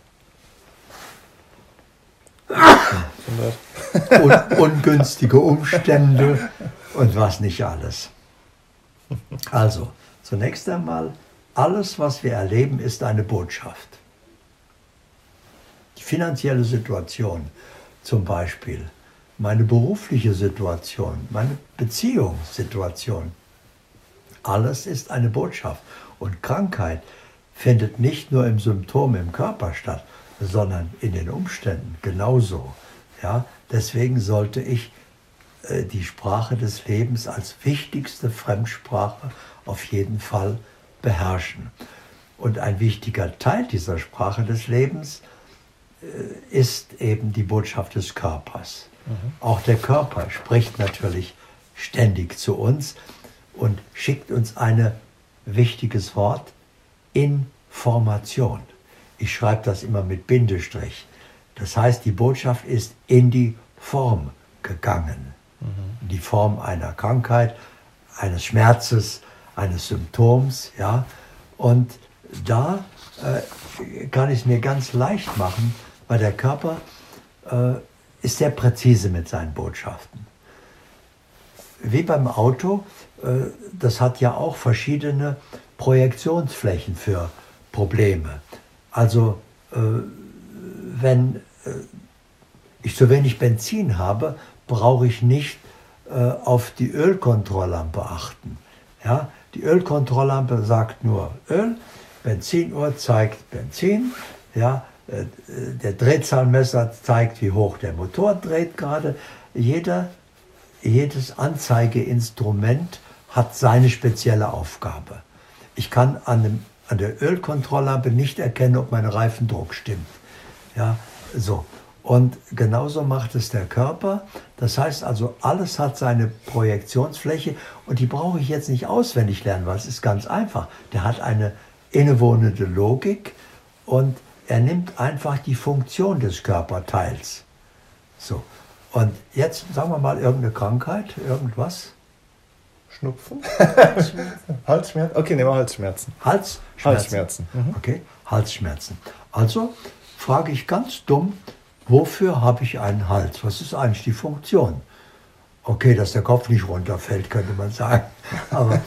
[SPEAKER 2] Un ungünstige Umstände und was nicht alles. Also, zunächst einmal, alles, was wir erleben, ist eine Botschaft. Die finanzielle Situation zum Beispiel, meine berufliche Situation, meine Beziehungssituation, alles ist eine Botschaft. Und Krankheit findet nicht nur im Symptom im Körper statt, sondern in den Umständen genauso. Ja, deswegen sollte ich äh, die Sprache des Lebens als wichtigste Fremdsprache auf jeden Fall beherrschen. Und ein wichtiger Teil dieser Sprache des Lebens äh, ist eben die Botschaft des Körpers. Mhm. Auch der Körper spricht natürlich ständig zu uns und schickt uns ein wichtiges Wort, Information. Ich schreibe das immer mit Bindestrich. Das heißt, die Botschaft ist in die Form gegangen. Mhm. Die Form einer Krankheit, eines Schmerzes, eines Symptoms. Ja? Und da äh, kann ich es mir ganz leicht machen, weil der Körper äh, ist sehr präzise mit seinen Botschaften. Wie beim Auto, äh, das hat ja auch verschiedene Projektionsflächen für Probleme. Also äh, wenn äh, ich zu wenig Benzin habe, brauche ich nicht äh, auf die Ölkontrolllampe achten. Ja? Die Ölkontrolllampe sagt nur Öl, Benzinuhr zeigt Benzin, ja? Äh, der Drehzahlmesser zeigt, wie hoch der Motor dreht gerade. Jeder, jedes Anzeigeinstrument hat seine spezielle Aufgabe. Ich kann an einem an der Ölkontrolllampe nicht erkennen, ob mein Reifendruck stimmt. Ja, so. Und genauso macht es der Körper. Das heißt also, alles hat seine Projektionsfläche und die brauche ich jetzt nicht auswendig lernen, weil es ist ganz einfach. Der hat eine innewohnende Logik und er nimmt einfach die Funktion des Körperteils. So. Und jetzt sagen wir mal irgendeine Krankheit, irgendwas.
[SPEAKER 1] Schnupfen? Halsschmerzen. Halsschmerzen? Okay, nehmen wir Halsschmerzen.
[SPEAKER 2] Halsschmerzen. Halsschmerzen. Mhm. Okay, Halsschmerzen. Also frage ich ganz dumm, wofür habe ich einen Hals? Was ist eigentlich die Funktion? Okay, dass der Kopf nicht runterfällt, könnte man sagen. Aber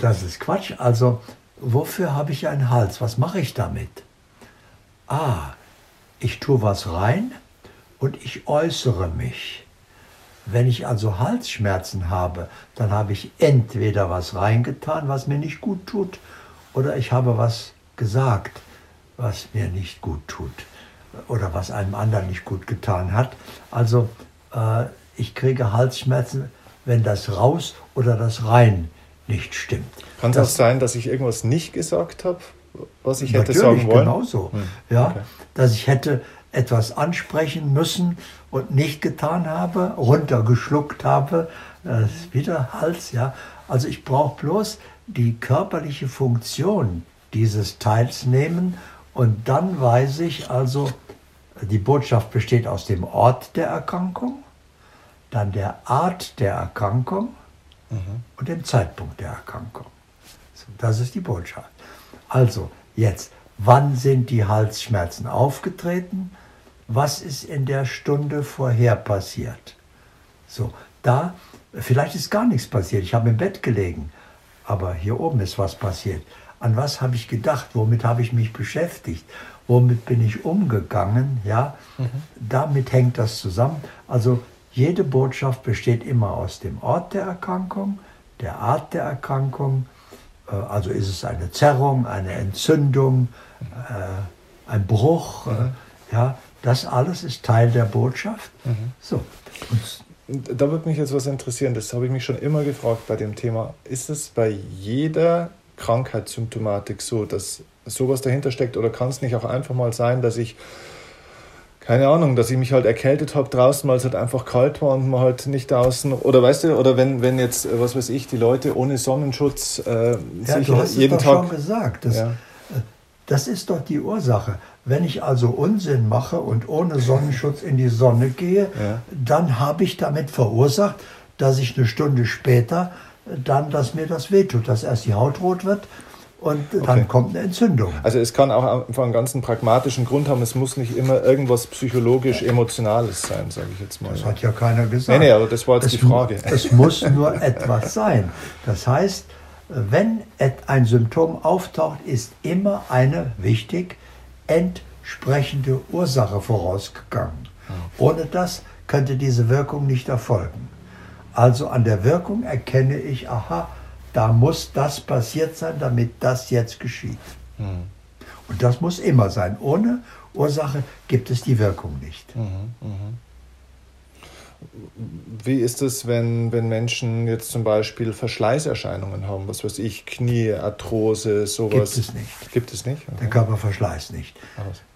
[SPEAKER 2] das ist Quatsch. Also, wofür habe ich einen Hals? Was mache ich damit? Ah, ich tue was rein und ich äußere mich. Wenn ich also Halsschmerzen habe, dann habe ich entweder was reingetan, was mir nicht gut tut, oder ich habe was gesagt, was mir nicht gut tut oder was einem anderen nicht gut getan hat. Also äh, ich kriege Halsschmerzen, wenn das raus oder das rein nicht stimmt.
[SPEAKER 1] Kann es auch sein, dass ich irgendwas nicht gesagt habe, was ich hätte sagen wollen?
[SPEAKER 2] genauso. Hm. Ja, okay. Dass ich hätte etwas ansprechen müssen und nicht getan habe, runtergeschluckt habe, das ist wieder Hals, ja. Also ich brauche bloß die körperliche Funktion dieses Teils nehmen und dann weiß ich also, die Botschaft besteht aus dem Ort der Erkrankung, dann der Art der Erkrankung mhm. und dem Zeitpunkt der Erkrankung. Das ist die Botschaft. Also, jetzt, wann sind die Halsschmerzen aufgetreten? Was ist in der Stunde vorher passiert? So, da, vielleicht ist gar nichts passiert. Ich habe im Bett gelegen, aber hier oben ist was passiert. An was habe ich gedacht? Womit habe ich mich beschäftigt? Womit bin ich umgegangen? Ja, mhm. damit hängt das zusammen. Also jede Botschaft besteht immer aus dem Ort der Erkrankung, der Art der Erkrankung. Äh, also ist es eine Zerrung, eine Entzündung, äh, ein Bruch. Äh, mhm. Ja, das alles ist Teil der Botschaft. Mhm. So.
[SPEAKER 1] da würde mich jetzt was interessieren, das habe ich mich schon immer gefragt bei dem Thema. Ist es bei jeder Krankheitssymptomatik so, dass sowas dahinter steckt oder kann es nicht auch einfach mal sein, dass ich keine Ahnung, dass ich mich halt erkältet habe draußen, weil es halt einfach kalt war und man halt nicht draußen oder weißt du, oder wenn, wenn jetzt, was weiß ich, die Leute ohne Sonnenschutz äh,
[SPEAKER 2] ja, sich du hast jeden es doch Tag. schon gesagt. Das, ja. Äh, das ist doch die Ursache. Wenn ich also Unsinn mache und ohne Sonnenschutz in die Sonne gehe, ja. dann habe ich damit verursacht, dass ich eine Stunde später dann, dass mir das wehtut, dass erst die Haut rot wird und dann okay. kommt eine Entzündung.
[SPEAKER 1] Also es kann auch einfach einen ganz pragmatischen Grund haben. Es muss nicht immer irgendwas psychologisch Emotionales sein, sage ich jetzt mal.
[SPEAKER 2] Das hat ja keiner gesagt.
[SPEAKER 1] Nee, nee, aber das war jetzt es die Frage.
[SPEAKER 2] Es muss nur etwas sein. Das heißt, wenn ein Symptom auftaucht, ist immer eine, wichtig, entsprechende Ursache vorausgegangen. Ohne das könnte diese Wirkung nicht erfolgen. Also an der Wirkung erkenne ich, aha, da muss das passiert sein, damit das jetzt geschieht. Mhm. Und das muss immer sein. Ohne Ursache gibt es die Wirkung nicht. Mhm,
[SPEAKER 1] mh. Wie ist es, wenn, wenn Menschen jetzt zum Beispiel Verschleißerscheinungen haben? Was weiß ich, Knie, Arthrose, sowas?
[SPEAKER 2] Gibt es nicht.
[SPEAKER 1] Gibt es nicht?
[SPEAKER 2] Okay. Der Körper verschleißt nicht.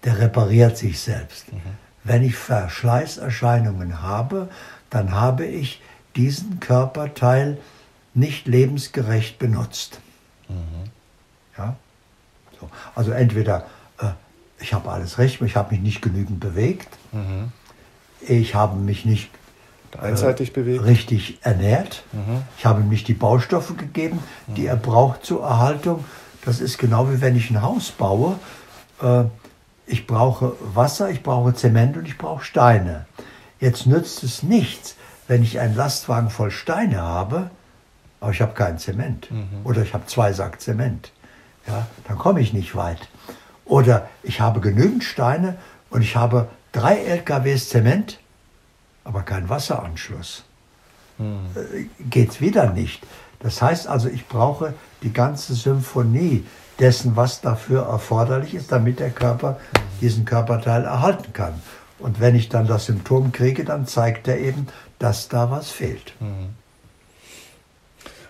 [SPEAKER 2] Der repariert sich selbst. Mhm. Wenn ich Verschleißerscheinungen habe, dann habe ich diesen Körperteil nicht lebensgerecht benutzt. Mhm. Ja? So. Also entweder äh, ich habe alles recht, ich habe mich nicht genügend bewegt, mhm. ich habe mich nicht
[SPEAKER 1] einseitig bewegt.
[SPEAKER 2] richtig ernährt, mhm. ich habe ihm nicht die Baustoffe gegeben, die mhm. er braucht zur Erhaltung. Das ist genau wie wenn ich ein Haus baue. Äh, ich brauche Wasser, ich brauche Zement und ich brauche Steine. Jetzt nützt es nichts, wenn ich einen Lastwagen voll Steine habe, aber ich habe keinen Zement. Mhm. Oder ich habe zwei Sack Zement. Ja, dann komme ich nicht weit. Oder ich habe genügend Steine und ich habe drei LKWs Zement, aber keinen Wasseranschluss. Mhm. Äh, wieder nicht. Das heißt also, ich brauche die ganze Symphonie dessen, was dafür erforderlich ist, damit der Körper diesen Körperteil erhalten kann. Und wenn ich dann das Symptom kriege, dann zeigt er eben, dass da was fehlt. Mhm.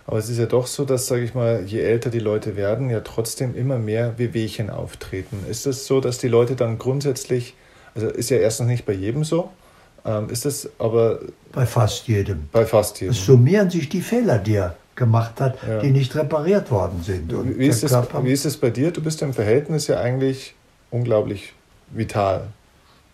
[SPEAKER 1] Aber es ist ja doch so, dass, sage ich mal, je älter die Leute werden, ja trotzdem immer mehr Wehwehchen auftreten. Ist es so, dass die Leute dann grundsätzlich, also ist ja erstens nicht bei jedem so, ähm, ist es aber.
[SPEAKER 2] Bei fast jedem.
[SPEAKER 1] Bei fast jedem.
[SPEAKER 2] Es summieren sich die Fehler, die er gemacht hat, ja. die nicht repariert worden sind.
[SPEAKER 1] Und wie, ist es, wie ist es bei dir? Du bist im Verhältnis ja eigentlich unglaublich vital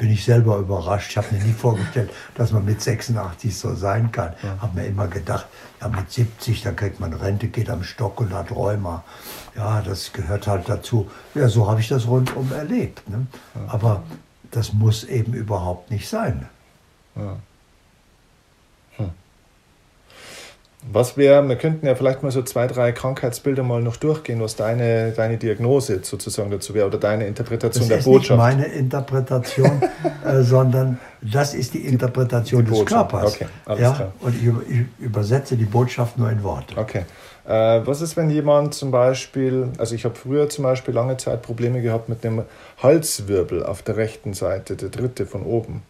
[SPEAKER 2] bin ich selber überrascht. Ich habe mir nie vorgestellt, dass man mit 86 so sein kann. Ja. Habe mir immer gedacht, ja, mit 70, da kriegt man Rente, geht am Stock und hat Rheuma. Ja, das gehört halt dazu. Ja, so habe ich das rundum erlebt. Ne? Ja. Aber das muss eben überhaupt nicht sein. Ja.
[SPEAKER 1] Was wäre, wir könnten ja vielleicht mal so zwei, drei Krankheitsbilder mal noch durchgehen, was deine, deine Diagnose sozusagen dazu wäre oder deine Interpretation
[SPEAKER 2] das
[SPEAKER 1] der Botschaft.
[SPEAKER 2] Das ist nicht meine Interpretation, äh, sondern das ist die Interpretation die des Körpers. Okay, alles ja? klar. Und ich, ich, übersetze die Botschaft nur in Worte.
[SPEAKER 1] Okay. Äh, was ist, wenn jemand zum Beispiel, also ich habe früher zum Beispiel lange Zeit Probleme gehabt mit dem Halswirbel auf der rechten Seite, der dritte von oben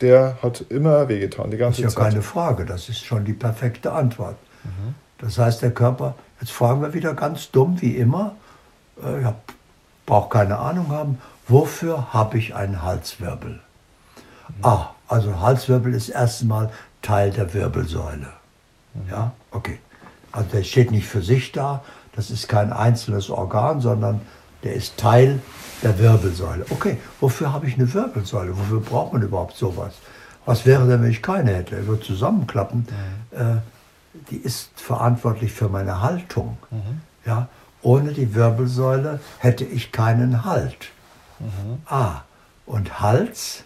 [SPEAKER 1] der hat immer wehgetan, die ganze Zeit.
[SPEAKER 2] Das ist ja Zeit. keine Frage, das ist schon die perfekte Antwort. Mhm. Das heißt, der Körper, jetzt fragen wir wieder ganz dumm wie immer, äh, ich brauche keine Ahnung haben, wofür habe ich einen Halswirbel? Mhm. Ah, also Halswirbel ist erstmal Teil der Wirbelsäule. Mhm. Ja, okay. Also der steht nicht für sich da, das ist kein einzelnes Organ, sondern der ist Teil der Wirbelsäule. Okay, wofür habe ich eine Wirbelsäule? Wofür braucht man überhaupt sowas? Was wäre denn, wenn ich keine hätte? Er würde zusammenklappen. Mhm. Äh, die ist verantwortlich für meine Haltung. Mhm. Ja, ohne die Wirbelsäule hätte ich keinen Halt. Mhm. Ah, und Hals,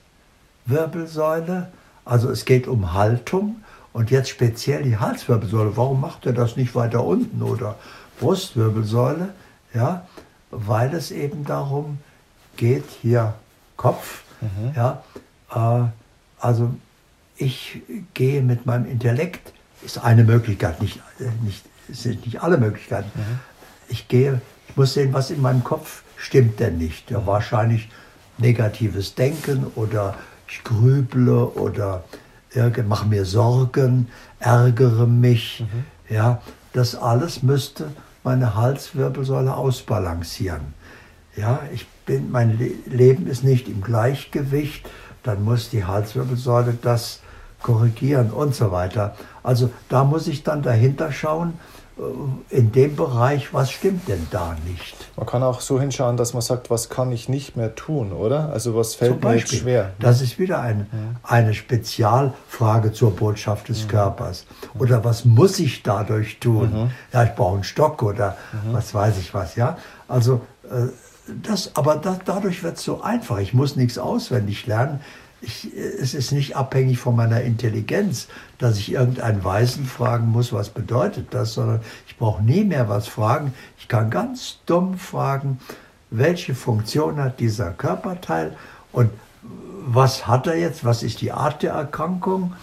[SPEAKER 2] Wirbelsäule, also es geht um Haltung und jetzt speziell die Halswirbelsäule. Warum macht er das nicht weiter unten oder Brustwirbelsäule? Ja, weil es eben darum geht, hier Kopf, mhm. ja, äh, also ich gehe mit meinem Intellekt, ist eine Möglichkeit, nicht, äh, nicht, sind nicht alle Möglichkeiten. Mhm. Ich gehe, ich muss sehen, was in meinem Kopf stimmt denn nicht. Ja, mhm. wahrscheinlich negatives Denken oder ich grüble oder mache mir Sorgen, ärgere mich. Mhm. Ja, das alles müsste meine Halswirbelsäule ausbalancieren. Ja, ich bin, mein Leben ist nicht im Gleichgewicht, dann muss die Halswirbelsäule das korrigieren und so weiter. Also da muss ich dann dahinter schauen, äh, in dem Bereich, was stimmt denn da nicht?
[SPEAKER 1] Man kann auch so hinschauen, dass man sagt, was kann ich nicht mehr tun, oder? Also was fällt
[SPEAKER 2] Beispiel, mir jetzt schwer? Das ist wieder ein, ja. eine Spezialfrage zur Botschaft des ja. Körpers. Oder was muss ich dadurch tun? Mhm. Ja, ich brauche einen Stock oder mhm. was weiß ich was, ja? Also äh, das, aber das, dadurch wird es so einfach. Ich muss nichts auswendig lernen. Ich, es ist nicht abhängig von meiner Intelligenz, dass ich irgendeinen Weisen fragen muss, was bedeutet das, sondern ich brauche nie mehr was fragen. Ich kann ganz dumm fragen, welche Funktion hat dieser Körperteil und was hat er jetzt, was ist die Art der Erkrankung.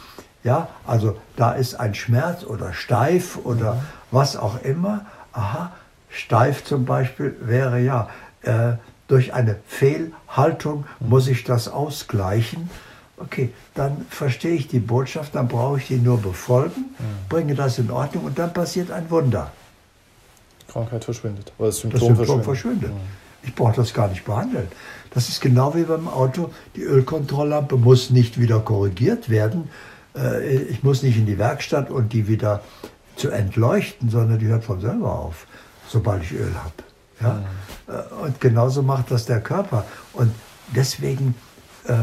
[SPEAKER 2] Ja, also da ist ein Schmerz oder steif oder was auch immer. Aha, steif zum Beispiel wäre ja, äh, durch eine Fehlhaltung muss ich das ausgleichen. Okay, dann verstehe ich die Botschaft, dann brauche ich die nur befolgen, bringe das in Ordnung und dann passiert ein Wunder.
[SPEAKER 1] Krankheit verschwindet. Oder
[SPEAKER 2] das Symptom, das Symptom verschwindet. verschwindet. Ich brauche das gar nicht behandeln. Das ist genau wie beim Auto. Die Ölkontrolllampe muss nicht wieder korrigiert werden. Äh, ich muss nicht in die Werkstatt und die wieder zu entleuchten, sondern die hört von selber auf, sobald ich Öl habe. Ja? Mhm. Und genauso macht das der Körper. Und deswegen äh,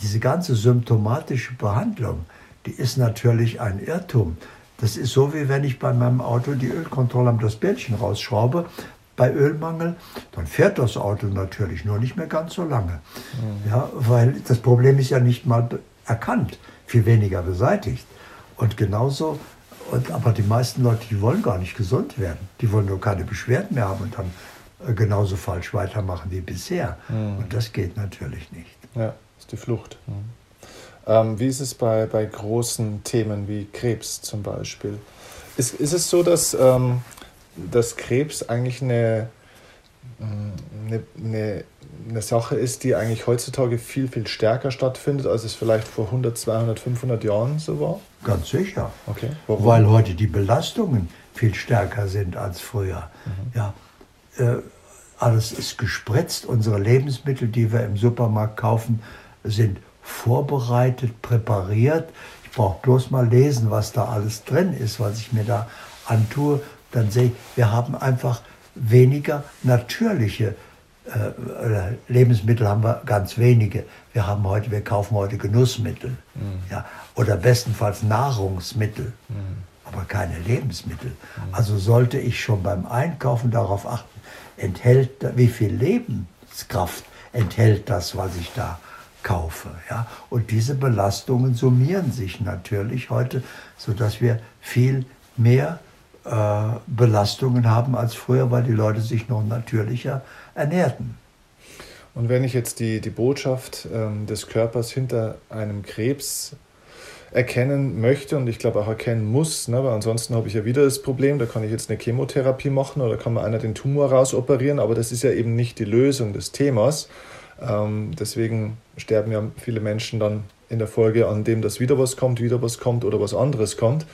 [SPEAKER 2] diese ganze symptomatische Behandlung, die ist natürlich ein Irrtum. Das ist so, wie wenn ich bei meinem Auto die Ölkontrolle am das Bändchen rausschraube. Bei Ölmangel, dann fährt das Auto natürlich nur nicht mehr ganz so lange. Mhm. Ja, weil das Problem ist ja nicht mal erkannt, viel weniger beseitigt. Und genauso und, aber die meisten Leute, die wollen gar nicht gesund werden. Die wollen nur keine Beschwerden mehr haben und dann äh, genauso falsch weitermachen wie bisher. Mhm. Und das geht natürlich nicht.
[SPEAKER 1] Ja, das ist die Flucht. Mhm. Ähm, wie ist es bei, bei großen Themen wie Krebs zum Beispiel? Ist, ist es so, dass, ähm, dass Krebs eigentlich eine, eine, eine eine Sache ist, die eigentlich heutzutage viel, viel stärker stattfindet, als es vielleicht vor 100, 200, 500 Jahren so war?
[SPEAKER 2] Ganz sicher. Okay. Warum? Weil heute die Belastungen viel stärker sind als früher. Mhm. Ja, alles ist gespritzt. Unsere Lebensmittel, die wir im Supermarkt kaufen, sind vorbereitet, präpariert. Ich brauche bloß mal lesen, was da alles drin ist, was ich mir da antue. Dann sehe ich, wir haben einfach weniger natürliche äh, Lebensmittel haben wir ganz wenige. Wir haben heute, wir kaufen heute Genussmittel, mhm. ja, oder bestenfalls Nahrungsmittel, mhm. aber keine Lebensmittel. Mhm. Also sollte ich schon beim Einkaufen darauf achten, enthält, wie viel Lebenskraft enthält das, was ich da kaufe, ja. Und diese Belastungen summieren sich natürlich heute, sodass wir viel mehr äh, Belastungen haben als früher, weil die Leute sich noch natürlicher ernährten.
[SPEAKER 1] Und wenn ich jetzt die, die Botschaft ähm, des Körpers hinter einem Krebs erkennen möchte und ich glaube auch erkennen muss, ne, weil ansonsten habe ich ja wieder das Problem, da kann ich jetzt eine Chemotherapie machen oder kann man einer den Tumor rausoperieren, aber das ist ja eben nicht die Lösung des Themas. Ähm, deswegen sterben ja viele Menschen dann in der Folge an dem, dass wieder was kommt, wieder was kommt oder was anderes kommt.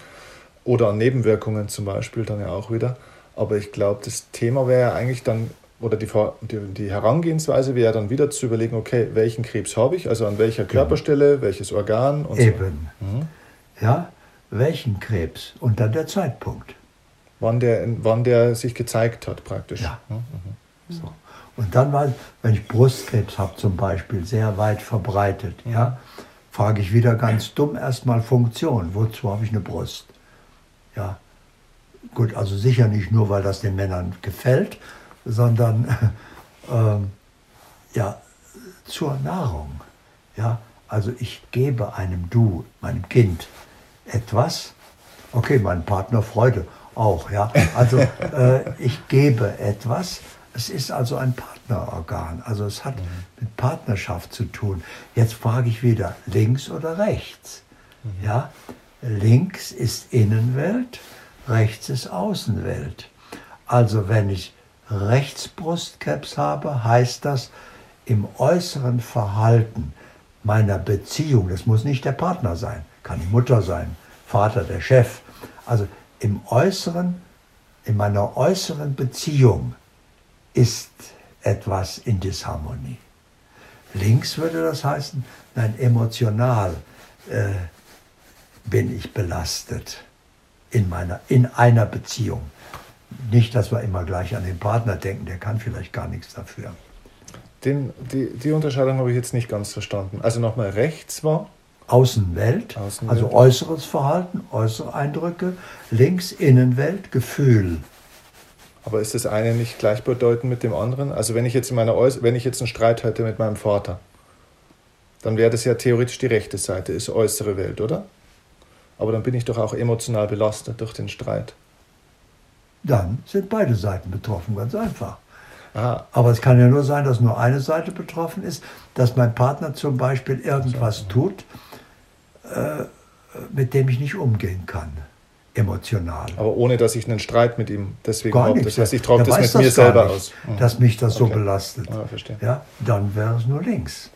[SPEAKER 1] Oder an Nebenwirkungen zum Beispiel dann ja auch wieder. Aber ich glaube, das Thema wäre ja eigentlich dann oder die, die, die, Herangehensweise wäre dann wieder zu überlegen, okay, welchen Krebs habe ich, also an welcher genau. Körperstelle, welches Organ
[SPEAKER 2] und Eben. so. Mhm. Ja, welchen Krebs und dann der Zeitpunkt.
[SPEAKER 1] Wann der, wann der sich gezeigt hat, praktisch.
[SPEAKER 2] Ja. Mhm. mhm. So. Und dann, war, wenn ich Brustkrebs habe zum Beispiel, sehr weit verbreitet, mhm. ja, frage ich wieder ganz dumm erstmal Funktion. Wozu habe ich eine Brust? Ja, gut, also sicher nicht nur, weil das den Männern gefällt, sondern ähm, ja, zur Nahrung. Ja, also ich gebe einem Du, meinem Kind, etwas. Okay, mein Partner Freude auch, ja. Also äh, ich gebe etwas. Es ist also ein Partnerorgan. Also es hat mhm. mit Partnerschaft zu tun. Jetzt frage ich wieder, links oder rechts? Mhm. Ja, links ist Innenwelt, rechts ist Außenwelt. Also wenn ich Rechtsbrustkrebs habe, heißt das im äußeren Verhalten meiner Beziehung, das muss nicht der Partner sein, kann die Mutter sein, Vater, der Chef, also im äußeren, in meiner äußeren Beziehung ist etwas in Disharmonie. Links würde das heißen, nein, emotional äh, bin ich belastet in, meiner, in einer Beziehung. Nicht, dass wir immer gleich an den Partner denken, der kann vielleicht gar nichts dafür.
[SPEAKER 1] Den, die, die Unterscheidung habe ich jetzt nicht ganz verstanden. Also nochmal rechts war?
[SPEAKER 2] Außenwelt, Außenwelt, also äußeres Verhalten, äußere Eindrücke, links Innenwelt, Gefühl.
[SPEAKER 1] Aber ist das eine nicht gleichbedeutend mit dem anderen? Also wenn ich jetzt in meiner Äuß wenn ich jetzt einen Streit hätte mit meinem Vater, dann wäre das ja theoretisch die rechte Seite, ist äußere Welt, oder? Aber dann bin ich doch auch emotional belastet durch den Streit.
[SPEAKER 2] Dann sind beide Seiten betroffen, ganz einfach. Aha. Aber es kann ja nur sein, dass nur eine Seite betroffen ist, dass mein Partner zum Beispiel irgendwas tut, äh, mit dem ich nicht umgehen kann, emotional.
[SPEAKER 1] Aber ohne, dass ich einen Streit mit ihm deswegen habe. Das heißt, ich trage das mit das mir selber nicht, aus.
[SPEAKER 2] Mhm. Dass mich das okay. so belastet. Ah, ja, dann wäre es nur links.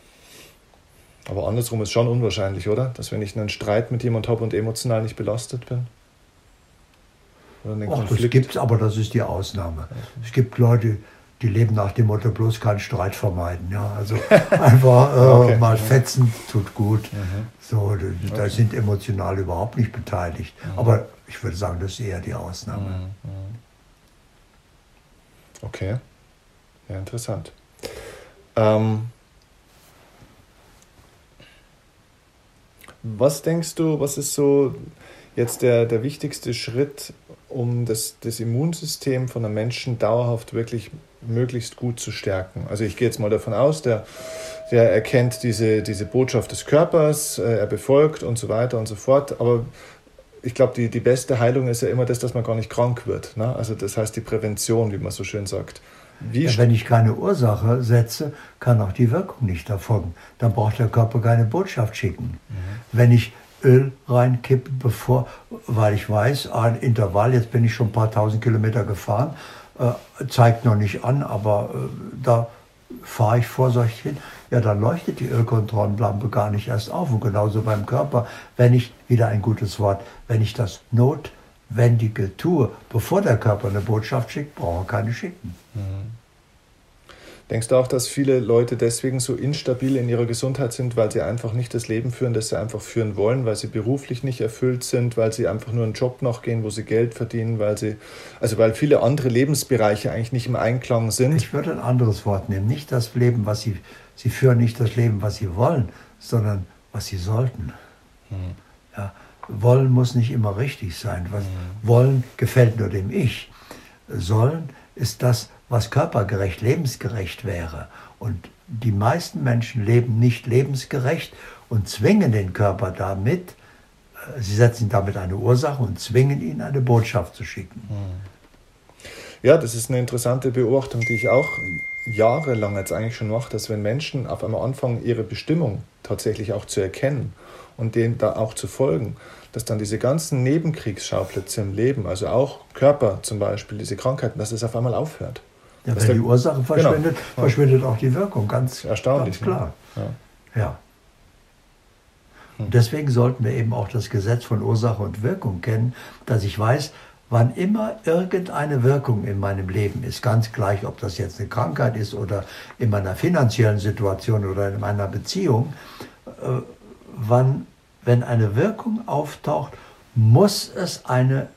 [SPEAKER 1] Aber andersrum ist schon unwahrscheinlich, oder? Dass wenn ich einen Streit mit jemand habe und emotional nicht belastet bin.
[SPEAKER 2] Ach, das gibt es, aber das ist die Ausnahme. Es gibt Leute, die leben nach dem Motto bloß keinen Streit vermeiden. Ja? Also einfach äh, okay. mal fetzen tut gut. Mhm. So, da okay. sind emotional überhaupt nicht beteiligt. Mhm. Aber ich würde sagen, das ist eher die Ausnahme. Mhm.
[SPEAKER 1] Okay, ja, interessant. Ähm, Was denkst du, was ist so jetzt der, der wichtigste Schritt, um das, das Immunsystem von einem Menschen dauerhaft wirklich möglichst gut zu stärken? Also ich gehe jetzt mal davon aus, der, der erkennt diese, diese Botschaft des Körpers, äh, er befolgt und so weiter und so fort, aber ich glaube, die, die beste Heilung ist ja immer das, dass man gar nicht krank wird. Ne? Also das heißt die Prävention, wie man so schön sagt.
[SPEAKER 2] Ja, wenn ich keine Ursache setze, kann auch die Wirkung nicht erfolgen. Dann braucht der Körper keine Botschaft schicken. Mhm. Wenn ich Öl reinkippe, bevor, weil ich weiß, ein Intervall, jetzt bin ich schon ein paar tausend Kilometer gefahren, äh, zeigt noch nicht an, aber äh, da fahre ich vorsichtig hin, ja, dann leuchtet die Ölkontrollenlampe gar nicht erst auf. Und genauso beim Körper, wenn ich, wieder ein gutes Wort, wenn ich das Notwendige tue, bevor der Körper eine Botschaft schickt, brauche er keine schicken. Mhm.
[SPEAKER 1] Denkst du auch, dass viele Leute deswegen so instabil in ihrer Gesundheit sind, weil sie einfach nicht das Leben führen, das sie einfach führen wollen, weil sie beruflich nicht erfüllt sind, weil sie einfach nur einen Job nachgehen, wo sie Geld verdienen, weil sie, also weil viele andere Lebensbereiche eigentlich nicht im Einklang sind?
[SPEAKER 2] Ich würde ein anderes Wort nehmen. Nicht das Leben, was sie, sie führen nicht das Leben, was sie wollen, sondern was sie sollten. Hm. Ja, wollen muss nicht immer richtig sein. Was hm. wollen gefällt nur dem Ich. Sollen ist das, was körpergerecht, lebensgerecht wäre. Und die meisten Menschen leben nicht lebensgerecht und zwingen den Körper damit, äh, sie setzen damit eine Ursache und zwingen ihn eine Botschaft zu schicken. Hm.
[SPEAKER 1] Ja, das ist eine interessante Beobachtung, die ich auch jahrelang jetzt eigentlich schon mache, dass wenn Menschen auf einmal anfangen, ihre Bestimmung tatsächlich auch zu erkennen und denen da auch zu folgen, dass dann diese ganzen Nebenkriegsschauplätze im Leben, also auch Körper zum Beispiel, diese Krankheiten, dass es auf einmal aufhört.
[SPEAKER 2] Ja, wenn die Ursache genau. verschwindet, genau. verschwindet auch die Wirkung, ganz, Erstaunlich, ganz klar. Ne? Ja. ja. Und hm. deswegen sollten wir eben auch das Gesetz von Ursache und Wirkung kennen, dass ich weiß, wann immer irgendeine Wirkung in meinem Leben ist, ganz gleich, ob das jetzt eine Krankheit ist oder in meiner finanziellen Situation oder in meiner Beziehung, äh, wann wenn eine Wirkung auftaucht, muss es eine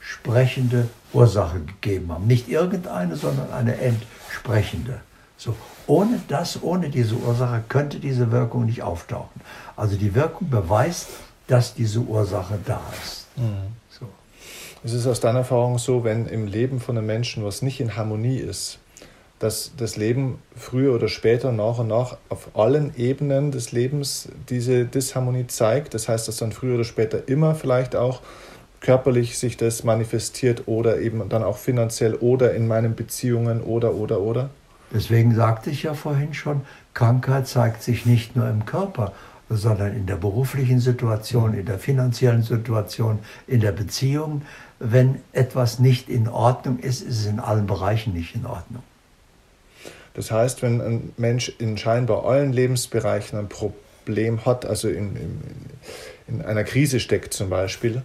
[SPEAKER 2] entsprechende Ursache gegeben haben. Nicht irgendeine, sondern eine entsprechende. So, ohne das, ohne diese Ursache könnte diese Wirkung nicht auftauchen. Also die Wirkung beweist dass diese Ursache da ist.
[SPEAKER 1] Mhm. So. Es ist aus deiner Erfahrung so, wenn im Leben von einem Menschen was nicht in Harmonie ist, dass das Leben früher oder später nach und nach auf allen Ebenen des Lebens diese Disharmonie zeigt. Das heißt, dass dann früher oder später immer vielleicht auch körperlich sich das manifestiert oder eben dann auch finanziell oder in meinen Beziehungen oder oder oder.
[SPEAKER 2] Deswegen sagte ich ja vorhin schon, Krankheit zeigt sich nicht nur im Körper, sondern in der beruflichen Situation, in der finanziellen Situation, in der Beziehung. Wenn etwas nicht in Ordnung ist, ist es in allen Bereichen nicht in Ordnung.
[SPEAKER 1] Das heißt, wenn ein Mensch in scheinbar allen Lebensbereichen ein Problem hat, also in, in, in einer Krise steckt zum Beispiel,